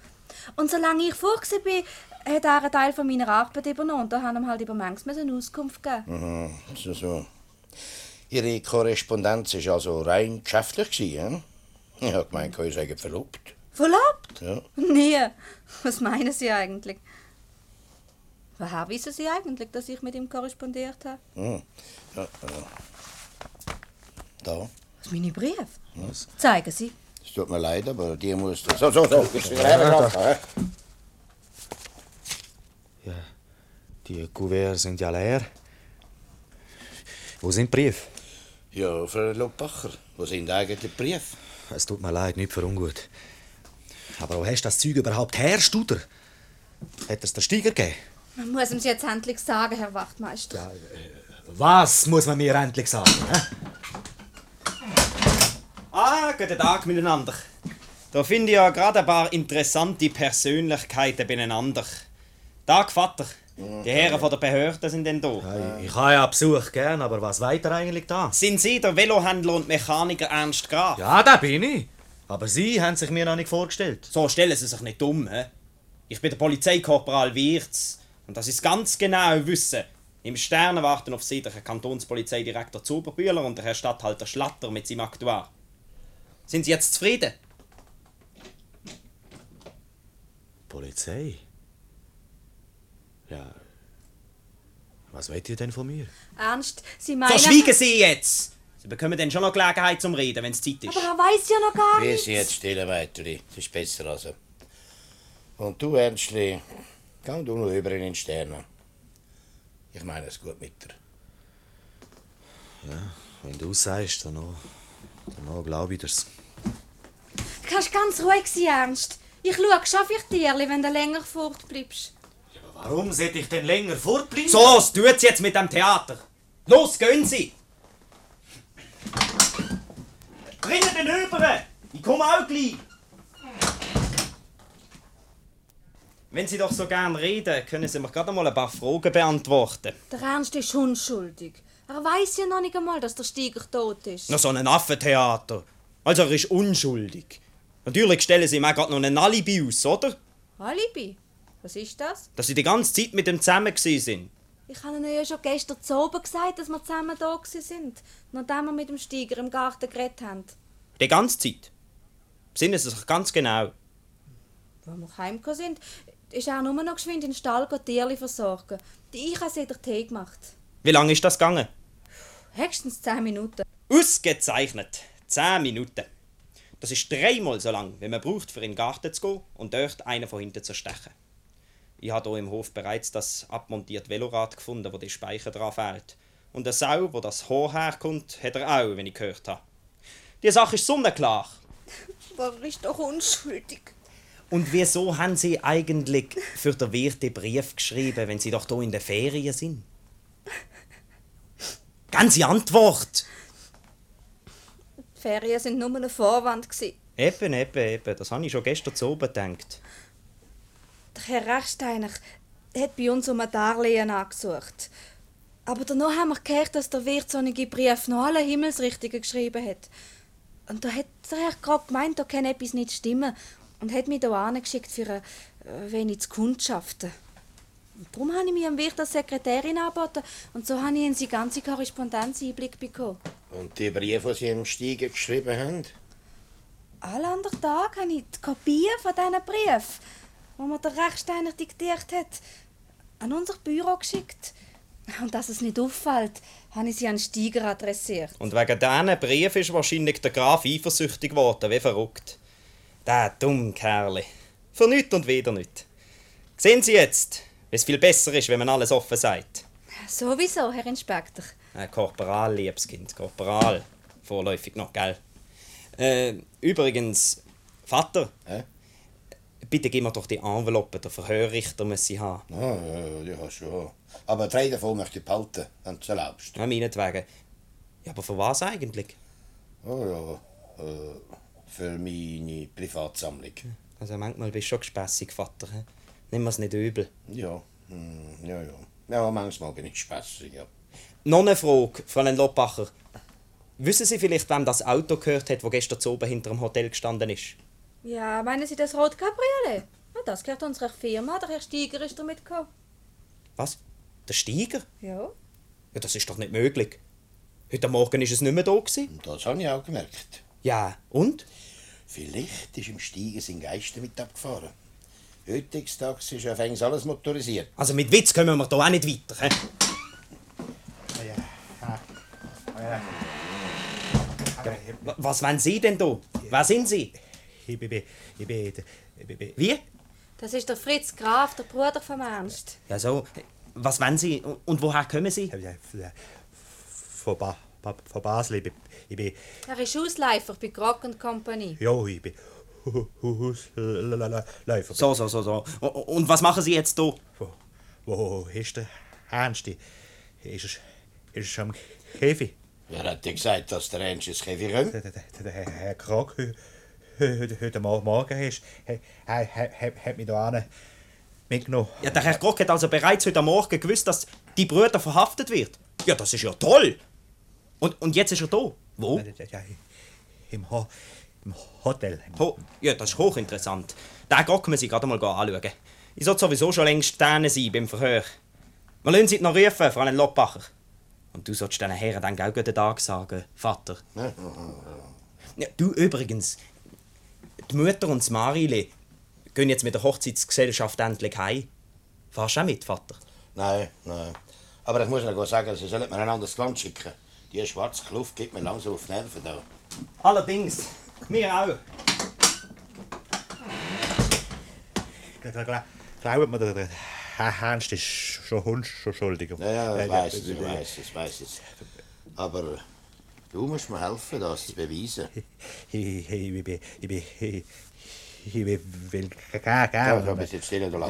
Und solange ich vor war, hat er einen Teil von meiner Arbeit übernommen. Und da haben wir halt über manchmal eine Auskunft gegeben. Aha, so, so. Ihre Korrespondenz war also rein geschäftlich, gewesen? Ich habe gemeint, ihr seid verlobt. Verlobt? Ja. Nie. Was meinen Sie eigentlich? Woher wissen Sie eigentlich, dass ich mit ihm korrespondiert habe? Hm. Ja, äh. Da. Das ist meine Briefe. Was? Zeigen Sie. Es tut mir leid, aber die muss. So, so, so. Ja. Die Kuverts sind ja leer. Wo sind die Briefe? Ja, Frau Lopacher, wo sind eigentlich die Briefe? Es tut mir leid, nicht für ungut. Aber wo hast du das Zeug überhaupt her, Studer? Hat es der Steiger gegeben? Man muss ihm jetzt endlich sagen, Herr Wachtmeister. Was muss man mir endlich sagen? hä? Ah, guten Tag miteinander. Da finde ich ja gerade ein paar interessante Persönlichkeiten beieinander. Tag, Vater. Die Herren von der Behörde sind denn da. Ich habe ja Besuch gern, aber was weiter eigentlich da? Sind Sie der Velohändler und Mechaniker Ernst Graf? Ja, da bin ich. Aber Sie haben sich mir noch nicht vorgestellt. So stellen Sie sich nicht dumm, hä? Ich bin der Polizeikorporal Wirz. Und das ist ganz genau Wissen. Im Sterne warten auf Sie der Kantonspolizeidirektor Zuberbühler und der Herr Statthalter Schlatter mit seinem Aktuar. Sind Sie jetzt zufrieden? Polizei? Ja. Was wollt ihr denn von mir? Ernst, Sie meinen... So schweigen Sie jetzt! Sie bekommen dann schon noch Gelegenheit zum Reden, wenn es Zeit ist. Aber er weiß ja noch gar Wir nichts. sind jetzt still weiter. Das ist besser also. Und du, Ernstli, geh du noch über in den Sterne. Ich meine es gut mit dir. Ja, wenn du sagst, dann noch, dann noch glaube ich dir's. Du kannst ganz ruhig sein, Ernst. Ich schaue schon auf dich, Tierli, wenn du länger fortbleibst. Warum sollte ich denn länger fortbleiben? So, was tut's jetzt mit dem Theater? Los, gehen Sie! Bringen den über! Ich komme auch gleich! Wenn Sie doch so gern reden, können Sie mir gerade mal ein paar Fragen beantworten. Der Ernst ist unschuldig. Er weiß ja noch nicht einmal, dass der Steiger tot ist. Noch so ein Affentheater. Also er ist unschuldig. Natürlich stellen Sie ihm auch gerade noch ein Alibi aus, oder? Alibi? Was ist das? Dass Sie die ganze Zeit mit ihm zusammen sind. Ich habe Ihnen ja schon gestern zu oben gesagt, dass wir zusammen da sind. Nachdem wir mit dem Steiger im Garten geredet haben. Die ganze Zeit. Besinnen Sie sich ganz genau. Als wir heimgekommen sind, ist er nur noch geschwind in den Stall die Tierli versorgen. Die Ich habe sie den Tee gemacht. Wie lange ist das gegangen? Höchstens zehn Minuten. Ausgezeichnet. Zehn Minuten. Das ist dreimal so lang, wie man braucht, für in den Garten zu gehen und dort einen von hinten zu stechen. Ich habe hier im Hof bereits das abmontierte Velorad gefunden, wo die Speicher dran fehlt. Und eine Sau, wo das Haar herkommt, hat er auch, wenn ich gehört habe. Die Sache ist sonnenklar. Er ist doch unschuldig. Und wieso haben Sie eigentlich für den Wirt den Brief geschrieben, wenn Sie doch hier in den Ferien sind? Ganze Antwort! Die Ferien sind nur ein Vorwand. gewesen. Eben, eben, eben. Das habe ich schon gestern zu oben gedacht. Der Herr Rechsteiner hat bei uns um ein Darlehen angesucht. Aber danach haben wir gehört, dass der Wirt solche Briefe noch alle Himmelsrichtungen geschrieben hat. Und da hat der Herr gerade gemeint, da kann etwas nicht stimmen. Und hat mich hier angeschickt für ein äh, wenig zu kundschaften. Und darum habe ich mich am Wirt als Sekretärin angeboten. Und so habe ich in seine ganze Korrespondenz Einblick bekommen. Und die Briefe, die Sie im Steiger geschrieben haben? Alle anderen Tage habe ich die Kopien von diesen Briefen, die mir der Rechsteiner diktiert hat, an unser Büro geschickt. Und dass es nicht auffällt, habe ich sie an Steiger adressiert. Und wegen diesen Brief ist wahrscheinlich der Graf eifersüchtig geworden, wie verrückt. Der dumme Kerl. Für nichts und wieder nichts. Sehen Sie jetzt, es viel besser ist, wenn man alles offen sagt. Sowieso, Herr Inspektor. Äh, Korporal, liebes Kind, Korporal. Vorläufig noch, gell? Äh, übrigens, Vater. Bitte gib mir doch die Envelope, der Verhörrichter muss sie haben. Ah, ja, die hast du schon. Aber drei davon möchte ich behalten, wenn du es erlaubst. Ja, meinetwegen. Ja, aber für was eigentlich? Oh ja, äh, für meine Privatsammlung. Also manchmal bist du schon gespässig, Vater. Hä? Nimm mir's nicht übel. Ja, hm, ja, ja. Ja, manchmal bin ich spässig, ja. Noch eine Frage, Fräulein Lopacher. Wissen Sie vielleicht, wem das Auto gehört hat, das gestern zu oben hinter dem Hotel gestanden ist? Ja, meinen Sie das Rot Cabriolet? Ja, das gehört unserer Firma. Der Herr Steiger ist damit gekommen. Was? Der Steiger? Ja. Ja, das ist doch nicht möglich. Heute Morgen ist es nicht mehr da. Gewesen. Das habe ich auch gemerkt. Ja, und? Vielleicht ist im Steigen sein Geist damit abgefahren. Heutzutage ist ja fängs alles motorisiert. Also mit Witz kommen wir hier auch nicht weiter. hä? Wa- Was wollen Sie denn da? Wer sind Sie? Ich bin, ich bin, ich bin, Wie? Das ist der Fritz Graf, der Bruder vom Ernst. Ja, so. Was wollen Sie und- woher kommen Sie? Von, ba ba von Basel. Ich bin, ich bin, Er ist Ausleifer bei Grock Company. ja, ich bin. So, so, so, so. Und, was machen Sie jetzt hier? Wo, ist der Ernst? Ist er, er am Käfig? Wer hat dir gesagt, dass der Ernst ins Käfig kommt? Der, Herr Krog heu- heute, heute Mo- Morgen ist, hat, mich da mitgenommen. Ja, der Herr Grock hat also bereits heute Morgen gewusst, dass die Brüder verhaftet wird. Ja, das ist ja toll. Und, und jetzt ist er da. Wo? Ja, im, Ho im Hotel. Ho ja, das ist hochinteressant. Den Grock müssen Sie gerade mal anschauen. Ich sollte sowieso schon längst denen sein beim Verhör. Wir lassen Sie noch rufen, Frau Loppacher. Und du sollst diesen Herren dann auch guten Tag sagen, Vater. Ja, du übrigens, die Mutter und das Marile gehen jetzt mit der Hochzeitsgesellschaft endlich heim. Fahrst du auch mit, Vater? Nein, nein. Aber ich muss noch sagen, sie sollen mir ein anderes Land schicken. Die schwarze Kluft geht mir langsam auf die Nerven da. Allerdings, mir auch. Glaubt mir, der, Ernst ist schon Hund schon schuldig. Ja, ja, ich Äh, weiß äh, es, ich äh, weiß es, ich weiß es. Aber du musst mir helfen, das zu beweisen. Ich, ich, ich, will gehen, Ja, du bist jetzt still, du.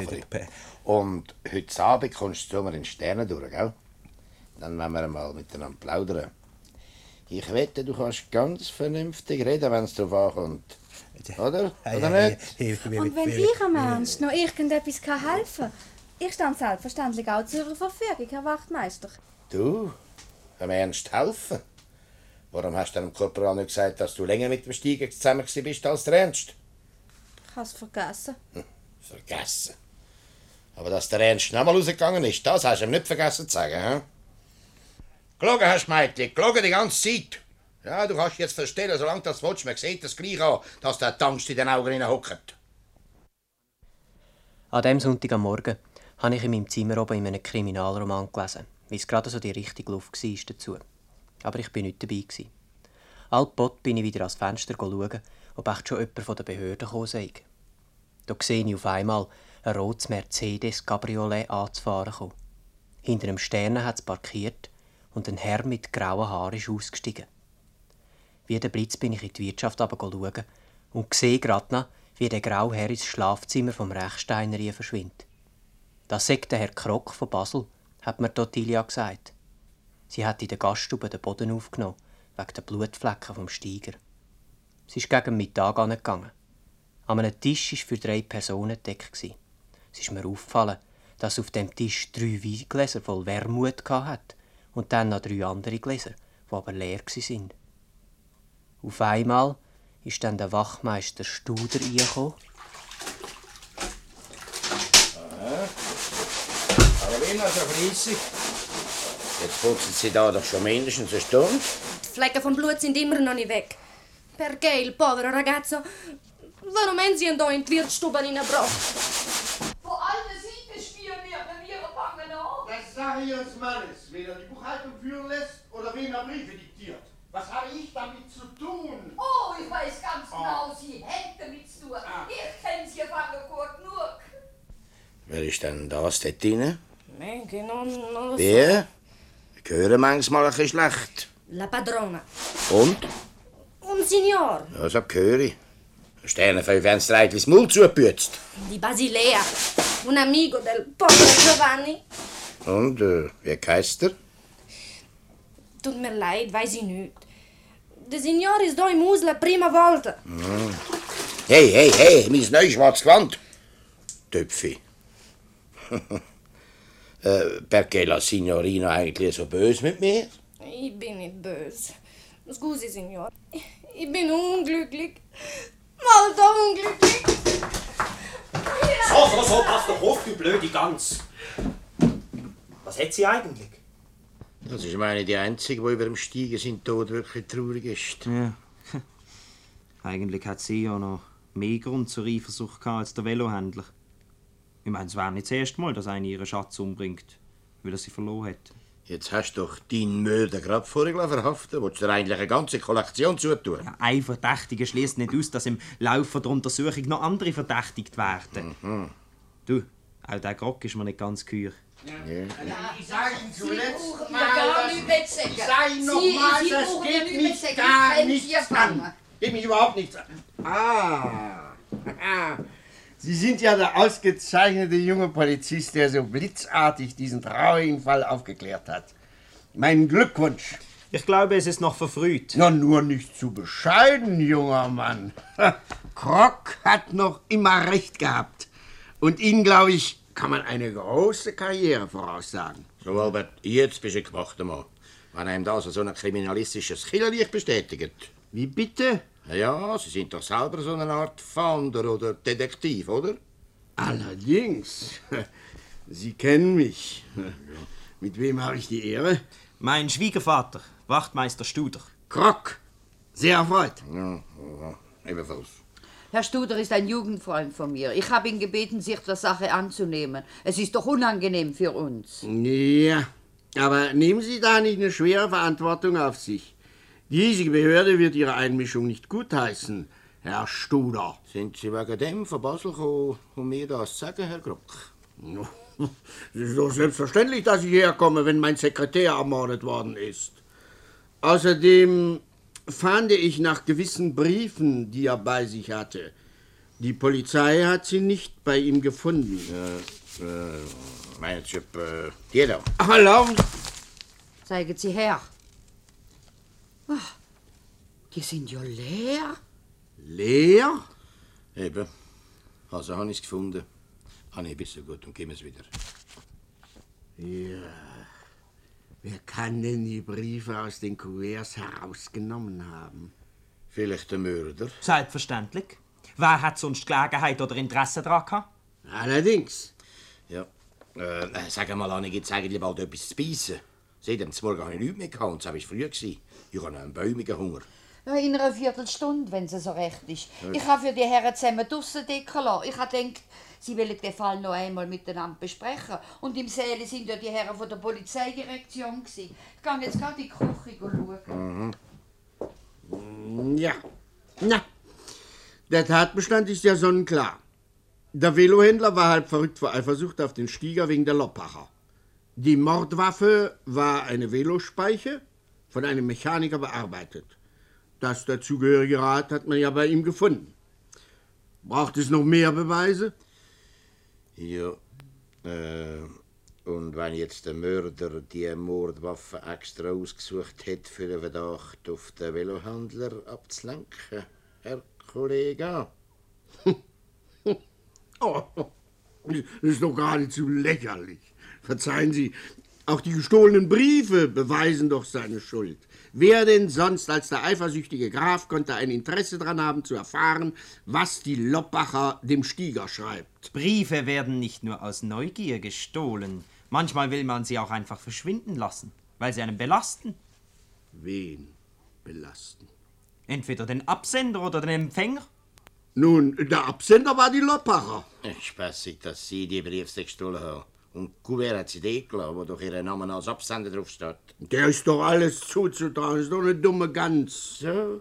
Und heute Abend kommst du zu mir in Sterne durch, gell? Dann wollen wir mal miteinander plaudern. Ich wette, du kannst ganz vernünftig reden, wenn es darauf ankommt. Oder? Oder nicht? Und wenn ich am Ernst noch irgendetwas kann helfen kann, ich stand selbstverständlich auch zu Ihrer Verfügung, Herr Wachtmeister. Du? Am Ernst helfen? Warum hast du dem Korporal nicht gesagt, dass du länger mit dem Steiger zusammen gewesen bist als der Ernst? Ich habe es vergessen. Vergessen. Aber dass der Ernst noch mal rausgegangen ist, das hast du ihm nicht vergessen zu sagen, hä? Gelogen hast, Mädchen, gelogen die ganze Zeit. Ja, du kannst jetzt verstehen, solange das willst, man sieht das gleich an, dass der Angst in den Augen hockt. An diesem Sonntagmorgen habe ich in meinem Zimmer oben in einem Kriminalroman gelesen, weil es gerade so die richtige Luft war dazu. Aber ich bin nicht dabei. Gewesen. Altbot bin ich wieder ans Fenster schauen, ob echt schon jemand von der Behörde gekommen sei. Da sehe ich auf einmal ein rotes Mercedes Cabriolet anzufahren kommen. Hinter einem Stern hat es parkiert und ein Herr mit grauen Haaren ist ausgestiegen. Wie der Blitz bin ich in die Wirtschaft schauen und sehe gerade noch, wie der graue Herr ins Schlafzimmer vom Rechsteiner verschwindet. Das sagt der Herr Krock von Basel, hat mir Totilia gesagt. Sie hat in der Gaststube den Boden aufgenommen, wegen der Blutflecken vom Steiger. Sie ist gegen Mittag angegangen. An einem Tisch war für drei Personen gedeckt. Es ist mir aufgefallen, dass auf dem Tisch drei Weingläser voll Wermut hat und dann noch drei andere Gläser, die aber leer waren. Auf einmal ist dann der Wachmeister Studer reingekommen. Aber immer so fleissig. Jetzt putzen sie da doch schon mindestens eine Stunde. Die Flecken vom Blut sind immer noch nicht weg. Perché il povero ragazzo... Warum haben sie ihn da in die Wirtsstube hineingebracht? Von allen Seiten spioniert man ihre Wangen ich uns Mannes, wen er die Buchhaltung führen lässt oder wem er Briefe diktiert. Was habe ich damit zu tun? Oh, ich weiß ganz Oh. genau, Sie hätten damit zu tun. Ich kenne Sie Wangen gut genug. Wer ist denn das drin? Nein, genau, no, Wer? Ich höre manchmal ein bisschen schlecht. La padrona. Und? Un signor. Ja, so höre ich. Sterne fünf haben das Reitli das Maul zugeputzt. Di Basilea. Un amico del povero Giovanni. Und, äh, wie heisst er? Tut mir leid, weiß ich nicht. Der Signor ist da im Haus la prima volta. Hm. Hey, hey, hey, mein neues schwarzes Gewand. Töpfi. äh, perché la Signorina eigentlich so böse mit mir? Ich bin nicht böse. Scusi, Signor. Ich bin unglücklich. Molto unglücklich. So, so, so, pass doch auf, du blöde Gans. Was hat sie eigentlich? Das ist meine die Einzige, die über dem Steigen sein Tod wirklich traurig ist. Ja. Eigentlich hat sie ja noch mehr Grund zur Eifersucht gehabt als der Velohändler. Ich meine, es wäre nicht das erste Mal, dass einer ihren Schatz umbringt, weil er sie verloren hat. Jetzt hast du doch deinen Mörder gerade vorher verhaftet. Willst du dir eigentlich eine ganze Kollektion zutun? Ja, ein Verdächtiger schließt nicht aus, dass im Laufe der Untersuchung noch andere verdächtigt werden. Mhm. Du, auch der Grock ist mir nicht ganz geheuer. Ich sage Ihnen Sie zuletzt mal, sagen. Ich sage Ihnen Sie- nochmal, Sie das geht mich gar nichts Sie an. Geht mich überhaupt nichts an. Ah. ah. Sie sind ja der ausgezeichnete junge Polizist, der so blitzartig diesen traurigen Fall aufgeklärt hat. Mein Glückwunsch. Ich glaube, es ist noch verfrüht. Na, nur nicht zu bescheiden, junger Mann. Krock hat noch immer recht gehabt. Und Ihnen, glaube ich, kann man eine große Karriere voraussagen. So, Albert, jetzt bist du ein gemachter Mann. Wenn einem das so ein kriminalistisches Killerlicht bestätigt. Wie bitte? Ja, ja, Sie sind doch selber so eine Art Founder oder Detektiv, oder? Allerdings. Sie kennen mich. Mit wem habe ich die Ehre? Mein Schwiegervater, Wachtmeister Studer. Krock. Sehr erfreut. Ja, ja, ebenfalls. Herr Studer ist ein Jugendfreund von mir. Ich habe ihn gebeten, sich der Sache anzunehmen. Es ist doch unangenehm für uns. Ja, aber nehmen Sie da nicht eine schwere Verantwortung auf sich. Die hiesige Behörde wird Ihre Einmischung nicht gutheißen, Herr Studer. Sind Sie wegen dem von Basel gekommen, um mir das zu sagen, Herr Grock? Es ist doch selbstverständlich, dass ich herkomme, wenn mein Sekretär ermordet worden ist. Außerdem fahnde ich nach gewissen Briefen, die er bei sich hatte. Die Polizei hat sie nicht bei ihm gefunden. Äh, äh, meinst du, äh? Ach, erlauben Zeigen Sie her. Ach, die sind ja leer. Leer? Eben. Also habe ich es gefunden. Ah, nee, bist du gut und geben es wieder. Ja. Wer kann denn die Briefe aus den Kuverts herausgenommen haben? Vielleicht der Mörder? Selbstverständlich. Wer hat sonst Gelegenheit oder Interesse daran gehabt? Allerdings. Ja. Äh, sag mal, Anni, gibt's eigentlich bald etwas zu beißen? Seit dem Morgen habe ich nichts mehr gehabt und es war früh. Ich habe einen bäumigen Hunger. In einer Viertelstunde, wenn es so recht ist. Ich habe für die Herren zusammen draussen decken lassen. Ich habe gedacht, sie wollen den Fall noch einmal miteinander besprechen. Und im Säle sind ja die Herren von der Polizeidirektion. gewesen. Ich gehe jetzt gerade in die Küche schauen. Mhm. Ja. Na, der Tatbestand ist ja sonnenklar. Der Velohändler war halb verrückt vor Eifersucht auf den Stieger wegen der Loppacher. Die Mordwaffe war eine Velospeiche, von einem Mechaniker bearbeitet. Das dazugehörige Rad hat man ja bei ihm gefunden. Braucht es noch mehr Beweise? Ja. Äh, und wenn jetzt der Mörder die Mordwaffe extra ausgesucht hat, für den Verdacht auf den Velohändler abzulenken, Herr Kollege? Oh, das ist doch geradezu lächerlich. Verzeihen Sie, auch die gestohlenen Briefe beweisen doch seine Schuld. Wer denn sonst als der eifersüchtige Graf konnte ein Interesse daran haben, zu erfahren, was die Loppacher dem Stieger schreibt? Briefe werden nicht nur aus Neugier gestohlen. Manchmal will man sie auch einfach verschwinden lassen, weil sie einen belasten. Wen belasten? Entweder den Absender oder den Empfänger. Nun, der Absender war die Loppacher. Spassig, dass Sie die Briefe gestohlen haben. Und die Kuvert hat sie dort gelassen, wo doch Ihr Name als Absender draufsteht. Der ist doch alles zuzutrauen, ist doch eine dumme Gans. So.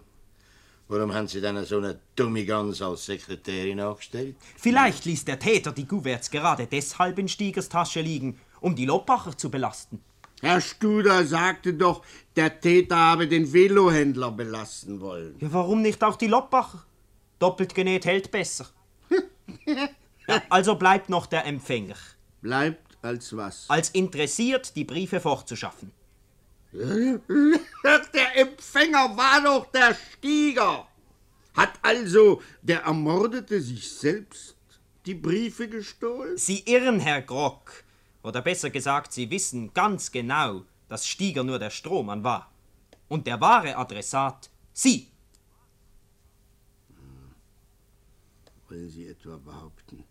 Warum haben Sie dann so eine dumme Gans als Sekretärin angestellt? Vielleicht ließ der Täter die Kuverts gerade deshalb in Stiegers Tasche liegen, um die Loppacher zu belasten. Herr Studer sagte doch, der Täter habe den Velohändler belasten wollen. Ja, warum nicht auch die Loppacher? Doppelt genäht hält besser. ja, also bleibt noch der Empfänger. Bleibt als was? Als interessiert, die Briefe fortzuschaffen. Der Empfänger war doch der Stieger. Hat also der Ermordete sich selbst die Briefe gestohlen? Sie irren, Herr Grock. Oder besser gesagt, Sie wissen ganz genau, dass Stieger nur der Strohmann war. Und der wahre Adressat Sie. Wollen Sie etwa behaupten,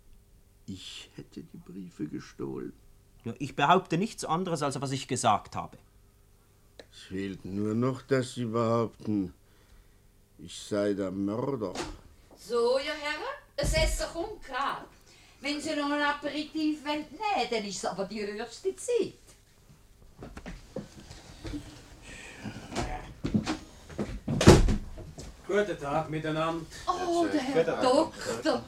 ich hätte die Briefe gestohlen? Ich behaupte nichts anderes, als was ich gesagt habe. Es fehlt nur noch, dass Sie behaupten, ich sei der Mörder. So, ihr Herren, das Essen kommt gerade. Wenn Sie noch ein Aperitif wollen, nehmen, dann ist es aber die höchste Zeit. Guten Tag miteinander. Oh, der Herr Doktor,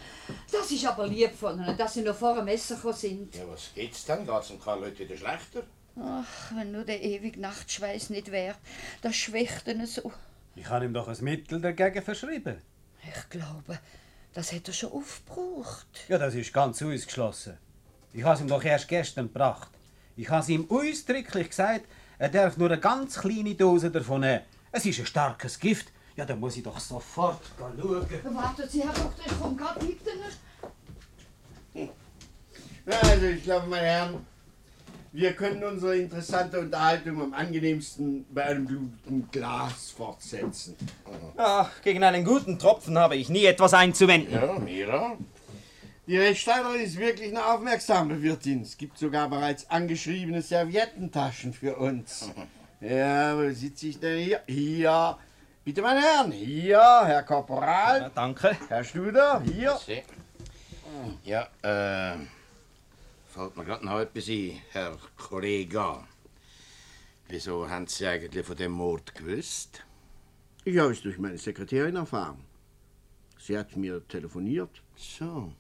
das ist aber lieb von ihnen, dass sie noch vor dem Essen gekommen sind. Ja, was geht's denn? Geht's dem Karl heute wieder schlechter? Ach, wenn nur der ewige Nachtschweiß nicht wäre, das schwächt ihn so. Ich habe ihm doch ein Mittel dagegen verschrieben. Ich glaube, das hat er schon aufgebraucht. Ja, das ist ganz ausgeschlossen. Ich habe es ihm doch erst gestern gebracht. Ich habe ihm ausdrücklich gesagt, er darf nur eine ganz kleine Dose davon nehmen. Es ist ein starkes Gift. Ja, dann muss ich doch sofort schauen. Warten Sie, Herr Doktor, ich komme gerade hinter Ja, also ich glaube, meine Herren, wir können unsere interessante Unterhaltung am angenehmsten bei einem guten Glas fortsetzen. Ja, gegen einen guten Tropfen habe ich nie etwas einzuwenden. Ja, Mira? Die Rechtsteinerin ist wirklich eine aufmerksame Wirtin. Es gibt sogar bereits angeschriebene Serviettentaschen für uns. Ja, wo sitze ich denn hier? Hier. Bitte, meine Herren. Hier, Herr Korporal. danke. Herr Studer, hier. Ja, äh. Fällt mir gerade noch etwas ein, Herr Kollege. Wieso haben Sie eigentlich von dem Mord gewusst? Ich habe es durch meine Sekretärin erfahren. Sie hat mir telefoniert. So.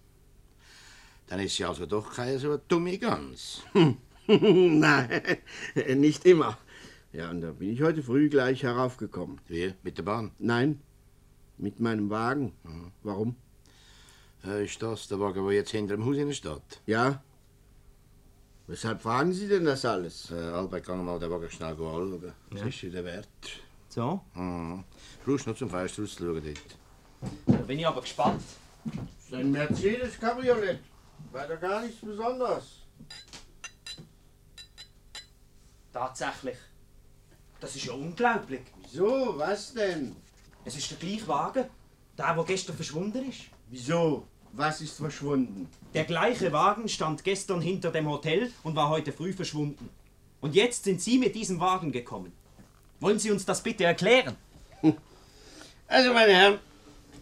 Dann ist sie also doch keine so dumme Gans. Nein, nicht immer. Ja, und da bin ich heute früh gleich heraufgekommen. Wie? Mit der Bahn? Nein, mit meinem Wagen. Warum? Äh, ist das der Wagen, der jetzt hinter dem Haus in steht? Ja. Weshalb fragen Sie denn das alles? Äh, Albert, kann mal den Wagen schnell anschauen. Was Ja. ist denn der Wert? So? Mhm. Brauchst nur zum Fenster rauszuschauen dort. Da bin ich aber gespannt. Das ist ein Mercedes Cabriolet. Weiter gar nichts Besonderes. Tatsächlich. Das ist ja unglaublich. Wieso? Was denn? Es ist der gleiche Wagen. Der, der gestern verschwunden ist. Wieso? Was ist verschwunden? Der gleiche Wagen stand gestern hinter dem Hotel und war heute früh verschwunden. Und jetzt sind Sie mit diesem Wagen gekommen. Wollen Sie uns das bitte erklären? Also, meine Herren,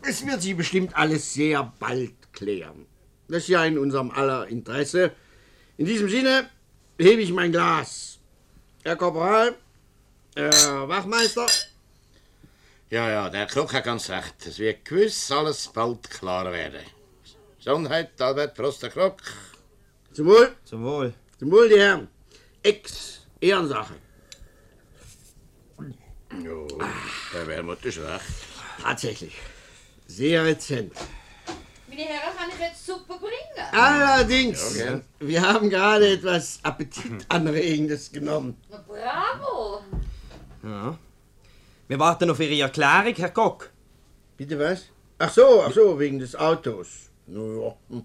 es wird sich bestimmt alles sehr bald klären. Das ist ja in unserem aller Interesse. In diesem Sinne hebe ich mein Glas. Herr Korporal, Herr Wachmeister, Ja, ja, der Krok hat ganz recht. Es wird gewiss alles bald klar werden. Gesundheit, Albert, Prost, der Krok. zum Wohl. Zum Wohl. Zum Wohl, die Herren. Ex, Ehrensache. Jo, der Wermut ist recht. Tatsächlich. Sehr rezent. Meine Herren, kann ich jetzt Suppe bringen? Allerdings, Ja, gern. wir haben gerade etwas Appetitanregendes genommen. Na, bravo! Ja. Wir warten auf Ihre Erklärung, Herr Kock. Bitte was? Ach so, ach so, wegen des Autos. Naja. hm.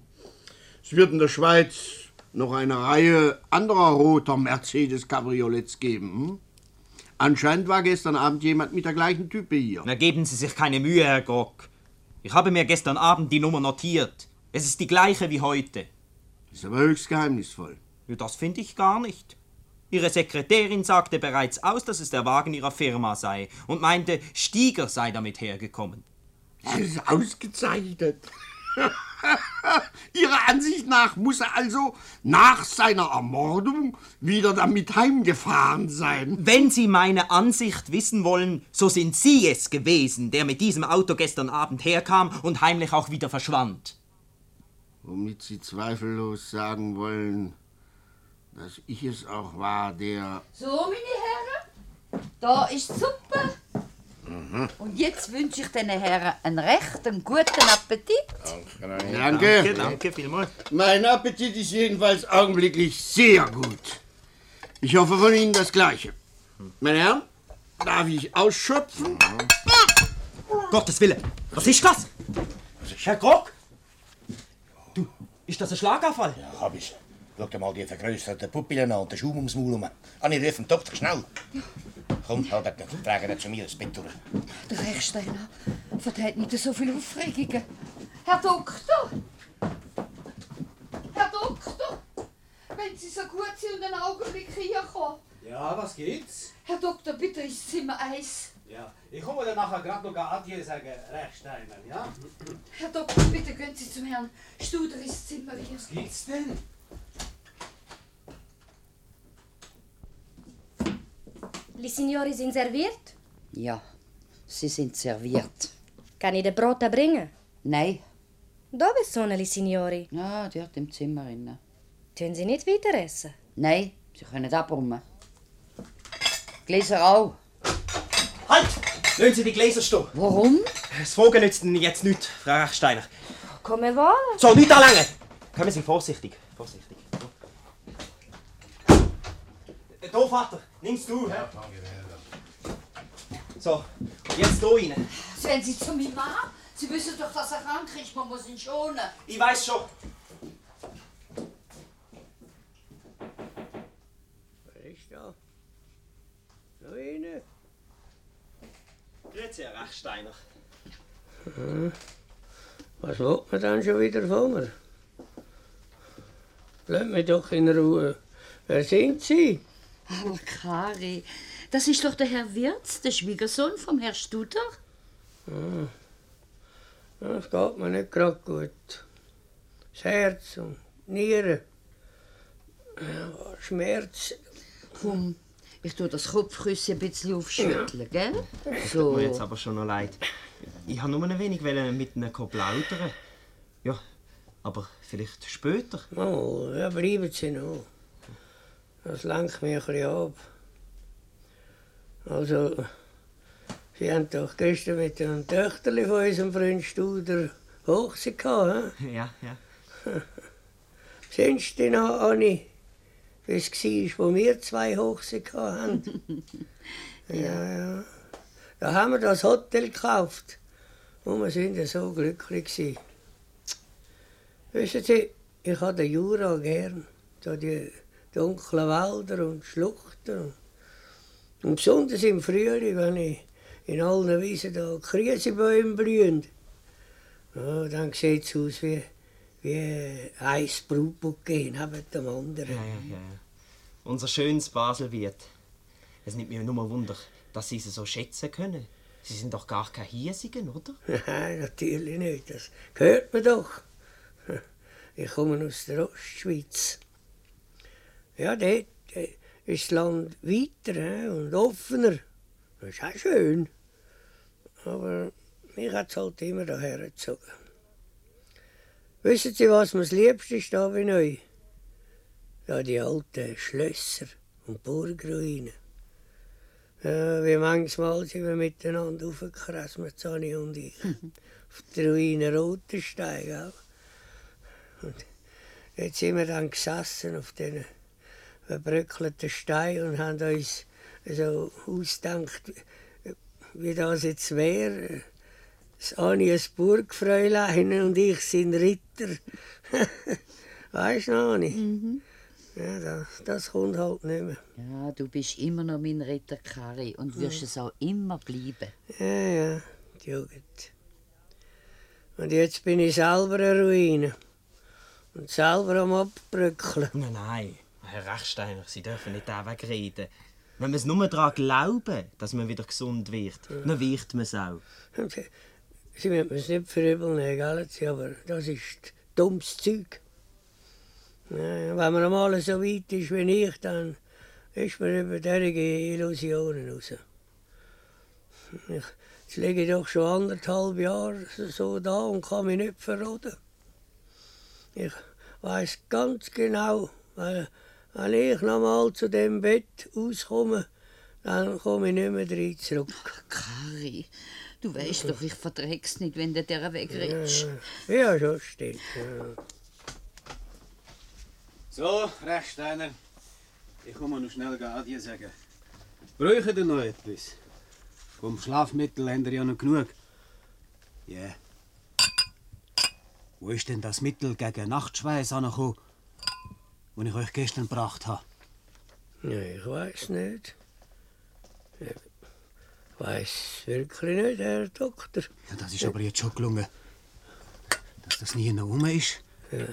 Es wird in der Schweiz noch eine Reihe anderer roter Mercedes-Cabriolets geben. Hm? Anscheinend war gestern Abend jemand mit der gleichen Type hier. Na, geben Sie sich keine Mühe, Herr Kock. Ich habe mir gestern Abend die Nummer notiert. Es ist die gleiche wie heute. Ist aber höchst geheimnisvoll. Ja, das finde ich gar nicht. Ihre Sekretärin sagte bereits aus, dass es der Wagen ihrer Firma sei und meinte, Stieger sei damit hergekommen. Das ist ausgezeichnet. Ihrer Ansicht nach muss er also nach seiner Ermordung wieder damit heimgefahren sein. Wenn Sie meine Ansicht wissen wollen, so sind Sie es gewesen, der mit diesem Auto gestern Abend herkam und heimlich auch wieder verschwand. Womit Sie zweifellos sagen wollen, dass ich es auch war, der. So, meine Herren, da ist die Suppe. Und jetzt wünsche ich den Herren einen rechten guten Appetit. Danke. Danke. Danke vielmals. Mein Appetit ist jedenfalls augenblicklich sehr gut. Ich hoffe von Ihnen das Gleiche. Meine Herren, darf ich ausschöpfen? Gottes Wille, was ist das? Herr Grock? Du, ist das ein Schlaganfall? Ja, hab ich. Schau dir mal die vergrößerten Pupillen an und den Schaum ums Maul rum. Anni, ruf den Doktor, schnell. Komm, Albert, trage ihn zu mir Bett durch. Der Rechsteiner verträgt nicht so viele Aufregungen. Herr Doktor! Herr Doktor! Wenn Sie so gut sind und einen Augenblick hierkommen. Ja, was geht's? Herr Doktor, bitte ins Zimmer 1. Ja, ich komme dann nachher gerade noch Adieu sagen, Rechsteiner, ja? Herr Doktor, bitte gehen Sie zum Herrn Studer ins Zimmer hier. Was geht's denn? Die Signori sind serviert? Ja, Sie sind serviert. Kann ich den Brot bringen? Nein, Dove sono le signori? Ja, dort im Zimmer innen. Tun sie nicht weiter essen? Nein, sie können abräumen. Gläser auch. Halt! Lassen Sie die Gläser stehen. Warum? Das Vogel nützt Ihnen jetzt nichts, Frau Rechsteiner. Come va? So, nicht anlangen! Kommen Sie vorsichtig. Vorsichtig. Da, Vater, nimm's du. hä? So, und jetzt hier rein. Sehen Sie zu meinem Mann? Sie wissen doch, dass er krank ist. Man muss ihn schonen. Ich weiß schon. Wer ist da? Da rein. Grüezi, Herr Rechsteiner. Hm. Was will man dann schon wieder von mir? Lass mich doch in Ruhe. Wer sind Sie? Aber Kari, das ist doch der Herr Wirz, der Schwiegersohn vom Herrn Studer. Ah. Das geht mir nicht gerade gut. Das Herz und Nieren. Ja, Schmerz. Komm, ich tue das Kopfküsse ein bisschen aufschütteln, gell? So. Tut mir jetzt aber schon noch leid. Ich habe nur ein wenig mit ihnen plaudern. Ja, aber vielleicht später. Oh, ja, bleiben Sie noch. Das lenkt mich ein bisschen ab. Also, Sie haben doch gestern mit dem Töchterli von unserem Freund Studer Hochzeit gehabt, hä? Ja, ja. Sind Sie denn noch, Anni, wie es war, wo wir zwei Hochzeit hatten? ja, ja. Da haben wir das Hotel gekauft. Und wir sind ja so glücklich. Gewesen. Wissen Sie, ich habe den Jura gern. So die dunklen Wälder und Schluchten. Und besonders im Frühling, wenn ich in allen Wiesen da Krisebäume blühen. Ja, dann sieht es aus wie, wie ein Brutbouquet neben dem anderen. Ja, ja, ja. Unser schönes Baselwied. Es nimmt mich nur Wunder, dass Sie es so schätzen können. Sie sind doch gar keine Hiesigen, oder? Nein, natürlich nicht. Das hört man doch. Ich komme aus der Ostschweiz. Ja, dort ist das Land weiter und offener. Das ist auch schön. Aber mich hat es halt immer daher gezogen. Wissen Sie, was mir das Liebste ist da bei euch? Da die alten Schlösser und Burgruinen. Ja, wie manchmal sind wir miteinander aufgekrasmet, Sonny und ich. Auf der Ruine Rotenstein, gell? Und jetzt sind wir dann gesessen auf diesen verbröckelten Steinen und haben uns so ausgedacht, wie das jetzt wäre. Das Anni ein Burgfräulein und ich sind Ritter. weißt du noch, Anni? Ja, das, das kommt halt nicht mehr. Ja, du bist immer noch mein Ritter Kari und wirst Ja. es auch immer bleiben. Ja, ja, die Jugend. Und jetzt bin ich selber eine Ruine. Und selber am Abbröckeln. Nein, nein, Herr Rechsteiner, Sie dürfen nicht den Weg reden. Wenn wir es nur daran glauben, dass man wieder gesund wird, dann wird man es auch. Sie, müssen es nicht nehmen, gell, Sie, aber das ist dummes Zeug. Ja, wenn man einmal so weit ist wie ich, dann ist man über derige Illusionen raus. Ich, jetzt liege ich doch schon anderthalb Jahre so da und kann mich nicht verroden. Ich weiß ganz genau, weil, wenn ich noch mal zu dem Bett auskomme, dann komme ich nicht mehr rein zurück. Kari, du weißt doch, ich verträg's nicht, wenn du der wegredest. Ja, ja, schon stimmt. Ja. So, Rechsteiner, ich komme noch schnell Adieu sagen. Brauchen ihr noch etwas? Vom Schlafmittel habt ihr ja noch genug. Ja. Wo ist denn das Mittel gegen Nachtschweiß angekommen, das ich euch gestern gebracht habe? Ja, ich weiß nicht. Ich weiß wirklich nicht, Herr Doktor. Ja, das ist aber jetzt schon gelungen. Dass das nie noch rum ist. Ja.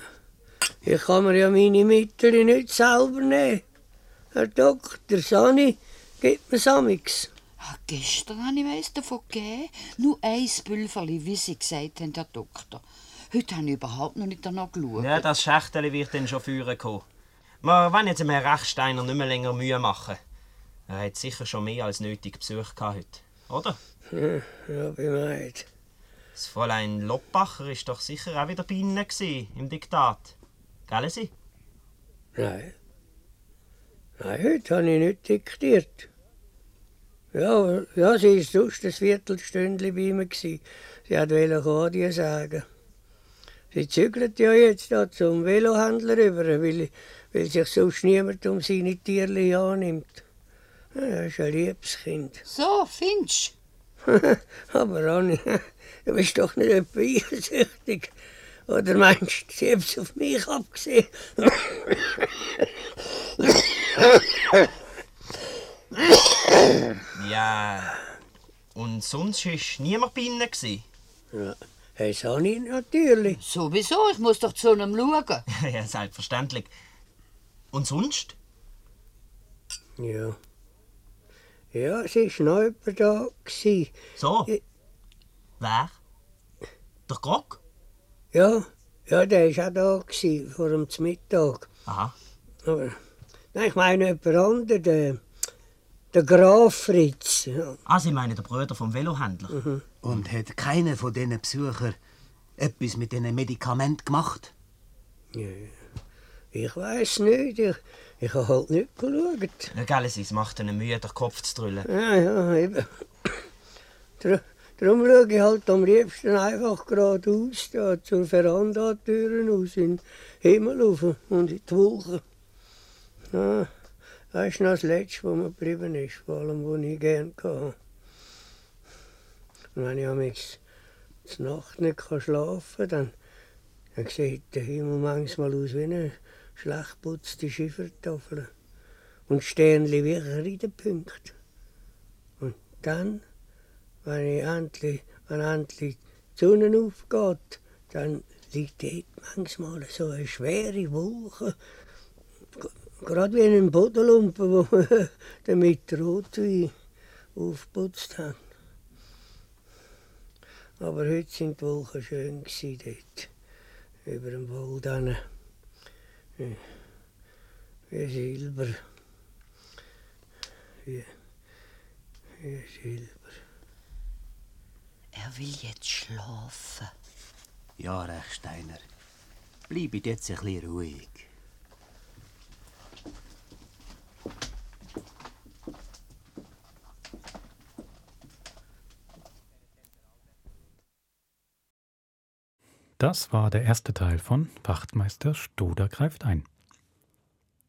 Ich kann mir ja meine Mittel nicht selber nehmen. Herr Doktor, Sani, gib mir Samix. Ah, Gestern habe ich eins davon gegeben. Nur ein Pülverli, wie Sie gesagt haben, Herr Doktor. Heute habe ich überhaupt noch nicht danach geschaut. Ja, das Schächteli wird dann schon führen kommen. Wir wollen jetzt dem Herrn Rechsteiner nicht mehr länger Mühe machen. Er hat sicher schon mehr als nötig Besuch gehabt heute, oder? Ja, ja bemeid. Das Fräulein Loppacher ist doch sicher auch wieder bei Ihnen gewesen, im Diktat. Gell, Sie? Nein. Nein, heute habe ich nicht diktiert. Ja, ja, sie war sonst ein Viertelstündchen bei mir. gewesen. Sie wollte Adien sagen. Sie zügelt ja jetzt da zum Velohändler rüber, weil, weil sich sonst niemand um seine Tierchen annimmt. Ja, das ist ein liebes Kind. So, findest Aber Anni, du bist doch nicht etwa eifersüchtig. Oder meinst du, sie hat es auf mich abgesehen? Ja. Und sonst war niemand bei Ihnen? Ja, das habe ich natürlich. Sowieso, ich muss doch zu einem schauen. ja, selbstverständlich. Und sonst? Ja. Ja, es war noch jemand da. Gewesen. So? Wer? Der Grog? Ja, ja, der war auch da, gewesen, vor dem Mittag. Aha. Aber, nein, ich meine jemand anderen, der, der Graf Fritz. Ja. Ah, Sie meinen den Bruder vom Velohändler? Mhm. Und hat keiner von diesen Besuchern etwas mit diesen Medikamenten gemacht? Ja, ich weiß nicht, ich, ich habe halt nicht geschaut. Ja, gell, es macht Ihnen Mühe, den Kopf zu drüllen. Ja, ja, eben. Dr darum schaue ich halt am liebsten einfach geradeaus da zur Verandatüren aus in den Himmel rauf und in die Wolken. Ja, das ist noch das Letzte, was mir geblieben ist, vor allem, was ich gerne hatte. Und wenn ich am Nacht nicht schlafen kann, dann, dann sieht der Himmel manchmal aus wie eine schlecht putzte Schiffertafel. Und Sternli wie Kreidepunkte. Und dann, wenn, ich endlich, wenn endlich die Sonne aufgeht, dann liegt dort manchmal so eine schwere Wolke. Gerade wie ein Bodenlumpen, wo wir damit Rotwein aufgeputzt haben. Aber heute sind die Wolken schön dort, über dem Wald hin. Wie- Wie Silber. Wie, wie Silber. Er will jetzt schlafen. Ja, Rechsteiner. Bleibt jetzt ein bisschen ruhig. Das war der erste Teil von Wachtmeister Stoder greift ein.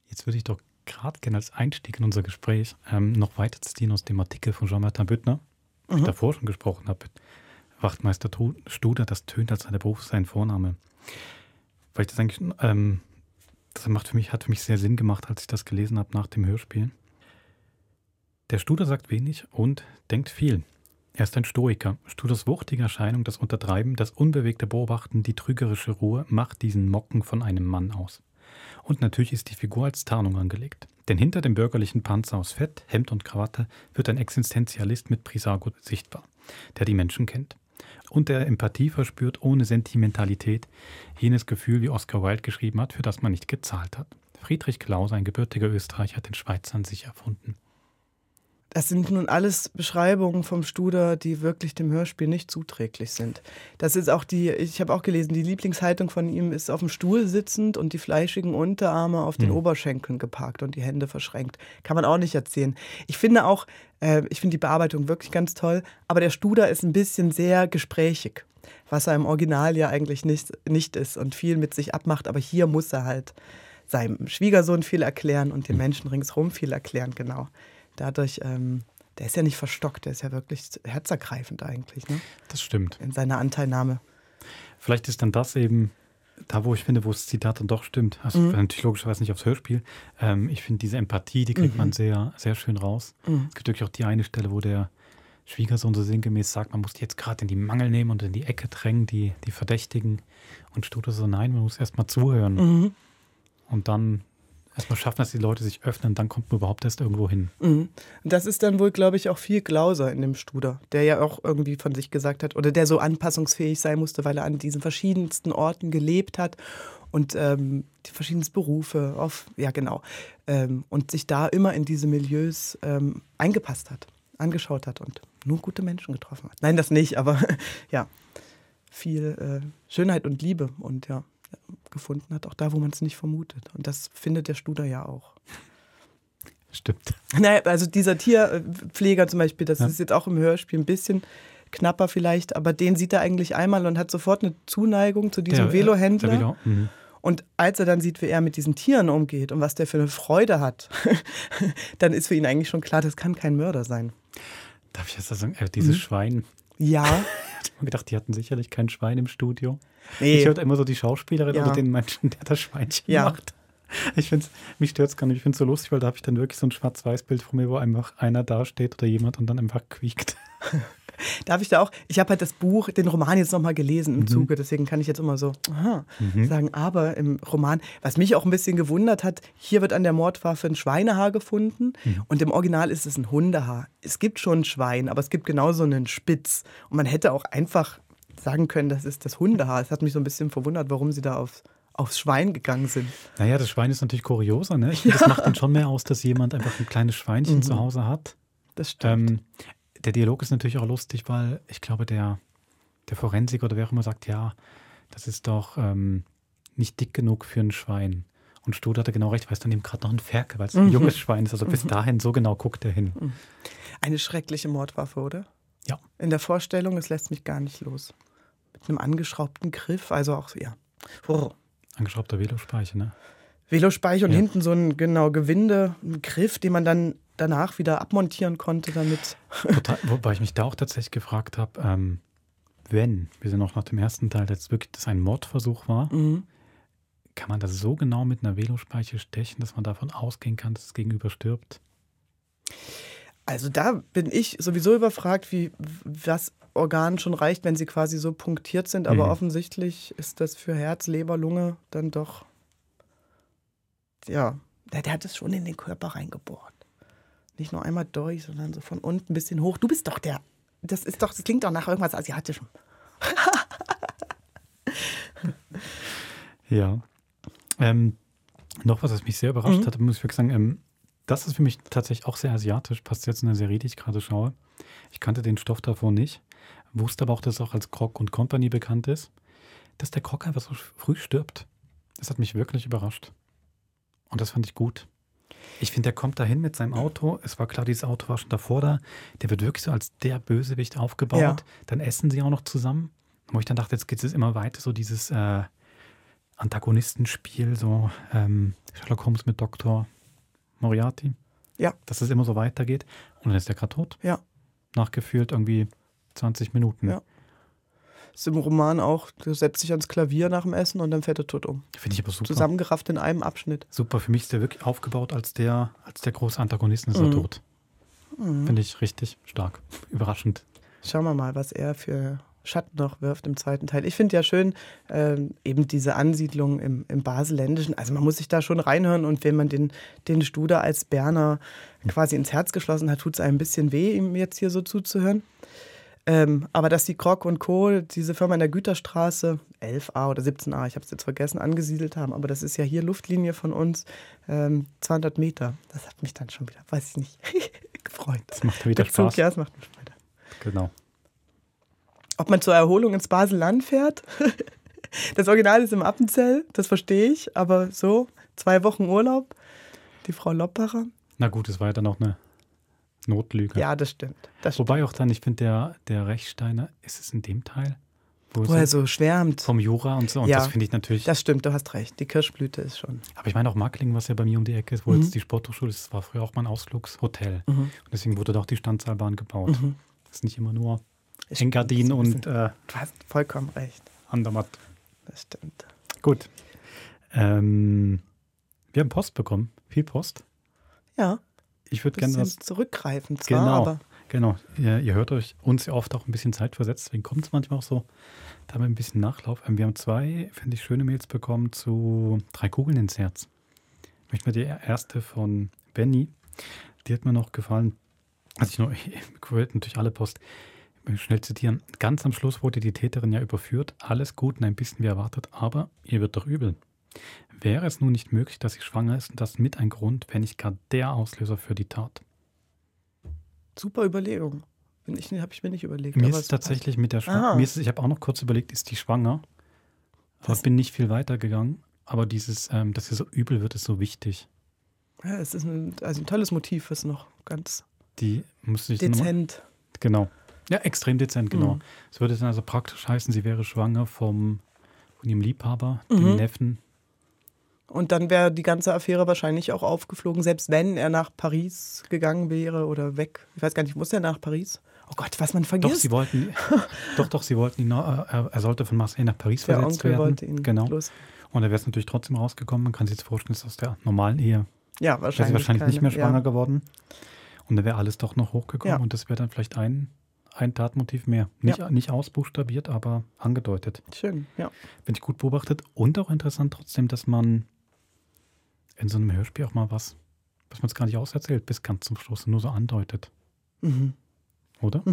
Jetzt würde ich doch gerade gerne als Einstieg in unser Gespräch ähm, noch weiter zitieren aus dem Artikel von Jean-Martin Büttner, wo ich Mhm. davor schon gesprochen habe. Wachtmeister Studer, das tönt als seine Beruf, sein Vorname. Weil ich das eigentlich, ähm, das macht für mich, hat für mich sehr Sinn gemacht, als ich das gelesen habe nach dem Hörspiel. Der Studer sagt wenig und denkt viel. Er ist ein Stoiker. Studers wuchtige Erscheinung, das Untertreiben, das unbewegte Beobachten, die trügerische Ruhe macht diesen Mocken von einem Mann aus. Und natürlich ist die Figur als Tarnung angelegt. Denn hinter dem bürgerlichen Panzer aus Fett, Hemd und Krawatte wird ein Existenzialist mit Prisago sichtbar, der die Menschen kennt. Und der Empathie verspürt ohne Sentimentalität jenes Gefühl, wie Oscar Wilde geschrieben hat, für das man nicht gezahlt hat. Friedrich Klaus, ein gebürtiger Österreicher, hat den Schweizer an sich erfunden. Das sind nun alles Beschreibungen vom Studer, die wirklich dem Hörspiel nicht zuträglich sind. Das ist auch die, ich habe auch gelesen, die Lieblingshaltung von ihm ist auf dem Stuhl sitzend und die fleischigen Unterarme auf den Mhm. Oberschenkeln geparkt und die Hände verschränkt. Kann man auch nicht erzählen. Ich finde auch, äh, ich finde die Bearbeitung wirklich ganz toll, aber der Studer ist ein bisschen sehr gesprächig, was er im Original ja eigentlich nicht, nicht ist und viel mit sich abmacht, aber hier muss er halt seinem Schwiegersohn viel erklären und den Menschen ringsherum viel erklären, genau. Dadurch, ähm, der ist ja nicht verstockt, der ist ja wirklich herzergreifend eigentlich, ne? Das stimmt. In seiner Anteilnahme. Vielleicht ist dann das eben da, wo ich finde, wo das Zitat dann doch stimmt. Also Mhm. natürlich logischerweise nicht aufs Hörspiel. Ähm, ich finde diese Empathie, die kriegt Mhm. man sehr, sehr schön raus. Mhm. Es gibt wirklich auch die eine Stelle, wo der Schwiegersohn so sinngemäß sagt, man muss die jetzt gerade in die Mangel nehmen und in die Ecke drängen, die, die Verdächtigen. Und Studer so, nein, man muss erst mal zuhören. Mhm. Und dann erstmal schaffen, dass die Leute sich öffnen, dann kommt man überhaupt erst irgendwo hin. Mhm. Das ist dann wohl, glaube ich, auch viel Glauser in dem Studer, der ja auch irgendwie von sich gesagt hat, oder der so anpassungsfähig sein musste, weil er an diesen verschiedensten Orten gelebt hat und ähm, die verschiedensten Berufe, auf, ja genau, ähm, und sich da immer in diese Milieus ähm, eingepasst hat, angeschaut hat und nur gute Menschen getroffen hat. Nein, das nicht, aber ja. viel äh, Schönheit und Liebe und ja, gefunden hat, auch da, wo man es nicht vermutet. Und das findet der Studer ja auch. Stimmt. Naja, also dieser Tierpfleger zum Beispiel, das Ja. ist jetzt auch im Hörspiel ein bisschen knapper vielleicht, aber den sieht er eigentlich einmal und hat sofort eine Zuneigung zu diesem Der, Velohändler. der Velo, mhm. Und als er dann sieht, wie er mit diesen Tieren umgeht und was der für eine Freude hat, dann ist für ihn eigentlich schon klar, das kann kein Mörder sein. Darf ich jetzt sagen, äh, dieses Mhm. Schwein. Ja. Ich habe mir gedacht, die hatten sicherlich kein Schwein im Studio. Nee. Ich hörte immer so die Schauspielerin Ja. oder den Menschen, der das Schweinchen Ja. macht. Ich find's, mich stört es gar nicht. Ich finde es so lustig, weil da habe ich dann wirklich so ein Schwarz-Weiß-Bild von mir, wo einfach einer dasteht oder jemand und dann einfach quiekt. Darf ich da auch? Ich habe halt das Buch, den Roman jetzt nochmal gelesen im Mhm. Zuge, deswegen kann ich jetzt immer so aha, Mhm. sagen. Aber im Roman, was mich auch ein bisschen gewundert hat, hier wird an der Mordwaffe ein Schweinehaar gefunden Mhm. und im Original ist es ein Hundehaar. Es gibt schon ein Schwein, aber es gibt genauso einen Spitz. Und man hätte auch einfach sagen können, das ist das Hundehaar. Es hat mich so ein bisschen verwundert, warum sie da aufs, aufs Schwein gegangen sind. Naja, das Schwein ist natürlich kurioser. Ne? Ich finde, das macht dann schon mehr aus, dass jemand einfach ein kleines Schweinchen Mhm. zu Hause hat. Das stimmt. Ähm, der Dialog ist natürlich auch lustig, weil ich glaube, der, der Forensiker oder wer auch immer sagt, ja, das ist doch ähm, nicht dick genug für ein Schwein. Und Stud hatte genau recht, weil es dann eben gerade noch ein Ferkel, weil es ein Mhm. junges Schwein ist. Also bis Mhm. dahin, so genau guckt er hin. Eine schreckliche Mordwaffe, oder? Ja. In der Vorstellung, es lässt mich gar nicht los. Mit einem angeschraubten Griff, also auch, ja. Oh. Angeschraubter Velospeicher, ne? Velospeich und Ja. hinten so ein genau Gewinde, ein Griff, den man dann danach wieder abmontieren konnte, damit. Total, wobei ich mich da auch tatsächlich gefragt habe, ähm, wenn, wir sind noch nach dem ersten Teil, jetzt wirklich das ein Mordversuch war, Mhm. kann man das so genau mit einer Velospeiche stechen, dass man davon ausgehen kann, dass das Gegenüber stirbt? Also da bin ich sowieso überfragt, wie was Organ schon reicht, wenn sie quasi so punktiert sind, aber Mhm. offensichtlich ist das für Herz, Leber, Lunge dann doch. Ja, der, der hat es schon in den Körper reingebohrt. Nicht nur einmal durch, sondern so von unten ein bisschen hoch. Du bist doch der. Das ist doch, das klingt doch nach irgendwas Asiatischem. Ja. Ähm, noch was, was mich sehr überrascht Mhm. hat, muss ich wirklich sagen, ähm, das ist für mich tatsächlich auch sehr asiatisch, passt jetzt in der Serie, die ich gerade schaue. Ich kannte den Stoff davor nicht, wusste aber auch, dass es auch als Krog und Company bekannt ist, dass der Krog einfach so früh stirbt. Das hat mich wirklich überrascht. Und das fand ich gut. Ich finde, der kommt dahin mit seinem Auto. Es war klar, dieses Auto war schon davor da. Der wird wirklich so als der Bösewicht aufgebaut. Ja. Dann essen sie auch noch zusammen. Wo ich dann dachte, jetzt geht es immer weiter, so dieses äh, Antagonistenspiel, so ähm, Sherlock Holmes mit Dr. Moriarty. Ja. Dass es immer so weitergeht. Und dann ist der gerade tot. Ja. Nachgefühlt irgendwie 20 Minuten. Ja. Ist im Roman auch, der setzt sich ans Klavier nach dem Essen und dann fährt er tot um. Finde ich aber super. Zusammengerafft in einem Abschnitt. Super, für mich ist der wirklich aufgebaut als der, als der große Antagonist ist er Mhm. tot. Mhm. Finde ich richtig stark. Überraschend. Schauen wir mal, was er für Schatten noch wirft im zweiten Teil. Ich finde ja schön, ähm, eben diese Ansiedlung im, im Baselländischen. Also man muss sich da schon reinhören und wenn man den, den Studer als Berner quasi ins Herz geschlossen hat, tut es einem ein bisschen weh, ihm jetzt hier so zuzuhören. Ähm, aber dass die Krog und Co., diese Firma in der Güterstraße, 11a oder 17a, ich habe es jetzt vergessen, angesiedelt haben, aber das ist ja hier Luftlinie von uns, ähm, 200 Meter. Das hat mich dann schon wieder, weiß ich nicht, gefreut. Das macht wieder Der Zug, Spaß. Ja, es macht mir Freude. Genau. Ob man zur Erholung ins Basel-Land fährt? Das Original ist im Appenzell, das verstehe ich, aber so, zwei Wochen Urlaub, die Frau Loppacher. Na gut, es war ja dann auch eine Notlüge. Ja, das stimmt. Das Wobei auch dann, ich finde, der, der Rechsteiner, ist es in dem Teil? Wo er so schwärmt. Vom Jura und so. Und Ja, das finde ich natürlich. Das stimmt, du hast recht. Die Kirschblüte ist schon. Aber ich meine auch Markling, was ja bei mir um die Ecke ist, wo Mhm. jetzt die Sporthochschule ist, das war früher auch mein Ausflugshotel. Mhm. Und deswegen wurde da auch die Standseilbahn gebaut. Mhm. Das ist nicht immer nur Engadin und äh, Du hast vollkommen recht. Andermatt. Das stimmt. Gut. Ähm, wir haben Post bekommen. Viel Post. Ja. Ich würde gerne was. zurückgreifen zwar, Genau. aber Genau. Ihr, ihr hört euch uns ja oft auch ein bisschen Zeit versetzt, deswegen kommt es manchmal auch so. Da haben wir ein bisschen Nachlauf. Ähm, Wir haben zwei, finde ich, schöne Mails bekommen zu drei Kugeln ins Herz. Ich möchte mal die erste von Benny. Die hat mir noch gefallen. Also ich, nur, ich wollte natürlich alle Post will schnell zitieren. Ganz am Schluss wurde die Täterin ja überführt. Alles gut und ein bisschen wie erwartet, aber ihr wird doch übel. Wäre es nun nicht möglich, dass sie schwanger ist und das mit ein Grund, wenn nicht gar der Auslöser für die Tat? super Überlegung. Habe ich mir nicht überlegt. Mir ist es tatsächlich passt. mit der Ah. Mir ist, ich habe auch noch kurz überlegt, ist die schwanger? Aber Das- bin nicht viel weiter gegangen. Aber dieses, ähm, dass sie so übel wird, ist so wichtig. Ja, es ist ein, also ein tolles Motiv, ist noch ganz Die muss ich mal- dezent. Genau. Ja, extrem dezent, genau. Mhm. Es würde dann also praktisch heißen, sie wäre schwanger vom, von ihrem Liebhaber, dem Mhm. Neffen. Und dann wäre die ganze Affäre wahrscheinlich auch aufgeflogen, selbst wenn er nach Paris gegangen wäre oder weg. Ich weiß gar nicht, muss er nach Paris? Oh Gott, was man Doch, vergisst. sie wollten, doch, doch, sie wollten ihn, noch- er, er sollte von Marseille nach Paris Der versetzt Onkel werden. wollte ihn genau. los- Und er wäre es natürlich trotzdem rausgekommen. Man kann sich jetzt vorstellen, es ist aus der normalen Ehe. Ja, Wäre sie wahrscheinlich wahrscheinlich nicht mehr keine, schwanger ja. geworden. Und da wäre alles doch noch hochgekommen Ja. und das wäre dann vielleicht ein, ein Tatmotiv mehr. Nicht, Ja. nicht ausbuchstabiert, aber angedeutet. Schön, ja. Finde ich gut beobachtet. Und auch interessant trotzdem, dass man in so einem Hörspiel auch mal was, was man es gar nicht auserzählt, bis ganz zum Schluss nur so andeutet. Mhm. Oder?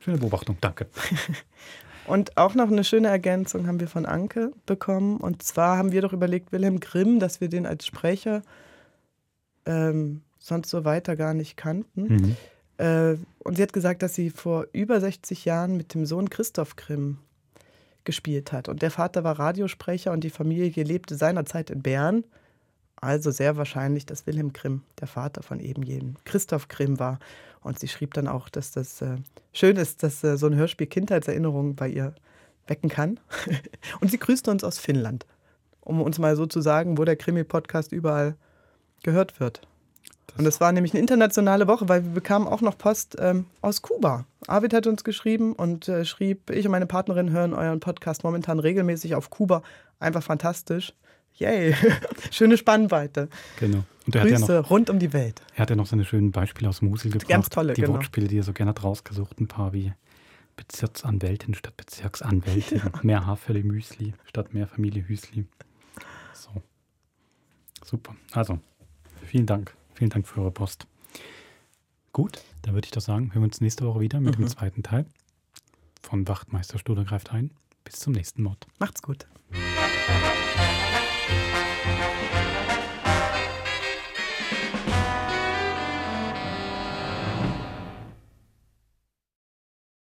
Schöne Beobachtung, danke. Und auch noch eine schöne Ergänzung haben wir von Anke bekommen. Und zwar haben wir doch überlegt, Wilhelm Grimm, dass wir den als Sprecher ähm, sonst so weiter gar nicht kannten. Mhm. Äh, und sie hat gesagt, dass sie vor über 60 Jahren mit dem Sohn Christoph Grimm gespielt hat. Und der Vater war Radiosprecher und die Familie lebte seinerzeit in Bern. Also sehr wahrscheinlich, dass Wilhelm Grimm der Vater von eben jenem Christoph Grimm war. Und sie schrieb dann auch, dass das äh, schön ist, dass äh, so ein Hörspiel Kindheitserinnerungen bei ihr wecken kann. und sie grüßte uns aus Finnland, um uns mal so zu sagen, wo der Krimi-Podcast überall gehört wird. Und es war nämlich eine internationale Woche, weil wir bekamen auch noch Post ähm, aus Kuba. Arvid hat uns geschrieben und äh, schrieb, ich und meine Partnerin hören euren Podcast momentan regelmäßig auf Kuba. Einfach fantastisch. Yay, schöne Spannweite. Genau. Und er hat ja Grüße noch, rund um die Welt. er hat ja noch seine schönen Beispiele aus Musel gebracht. Ganz tolle, Die genau. Wortspiele, die er so gerne hat rausgesucht. Ein paar wie Bezirksanwältin statt Bezirksanwältin. mehr Haarfälle Müsli statt mehr Familie Hüsli. So. Super. Also, vielen Dank. Vielen Dank für eure Post. Gut, dann würde ich doch sagen, hören wir uns nächste Woche wieder mit Mhm. dem zweiten Teil von Wachtmeister Studer greift ein. Bis zum nächsten Mord. Macht's gut.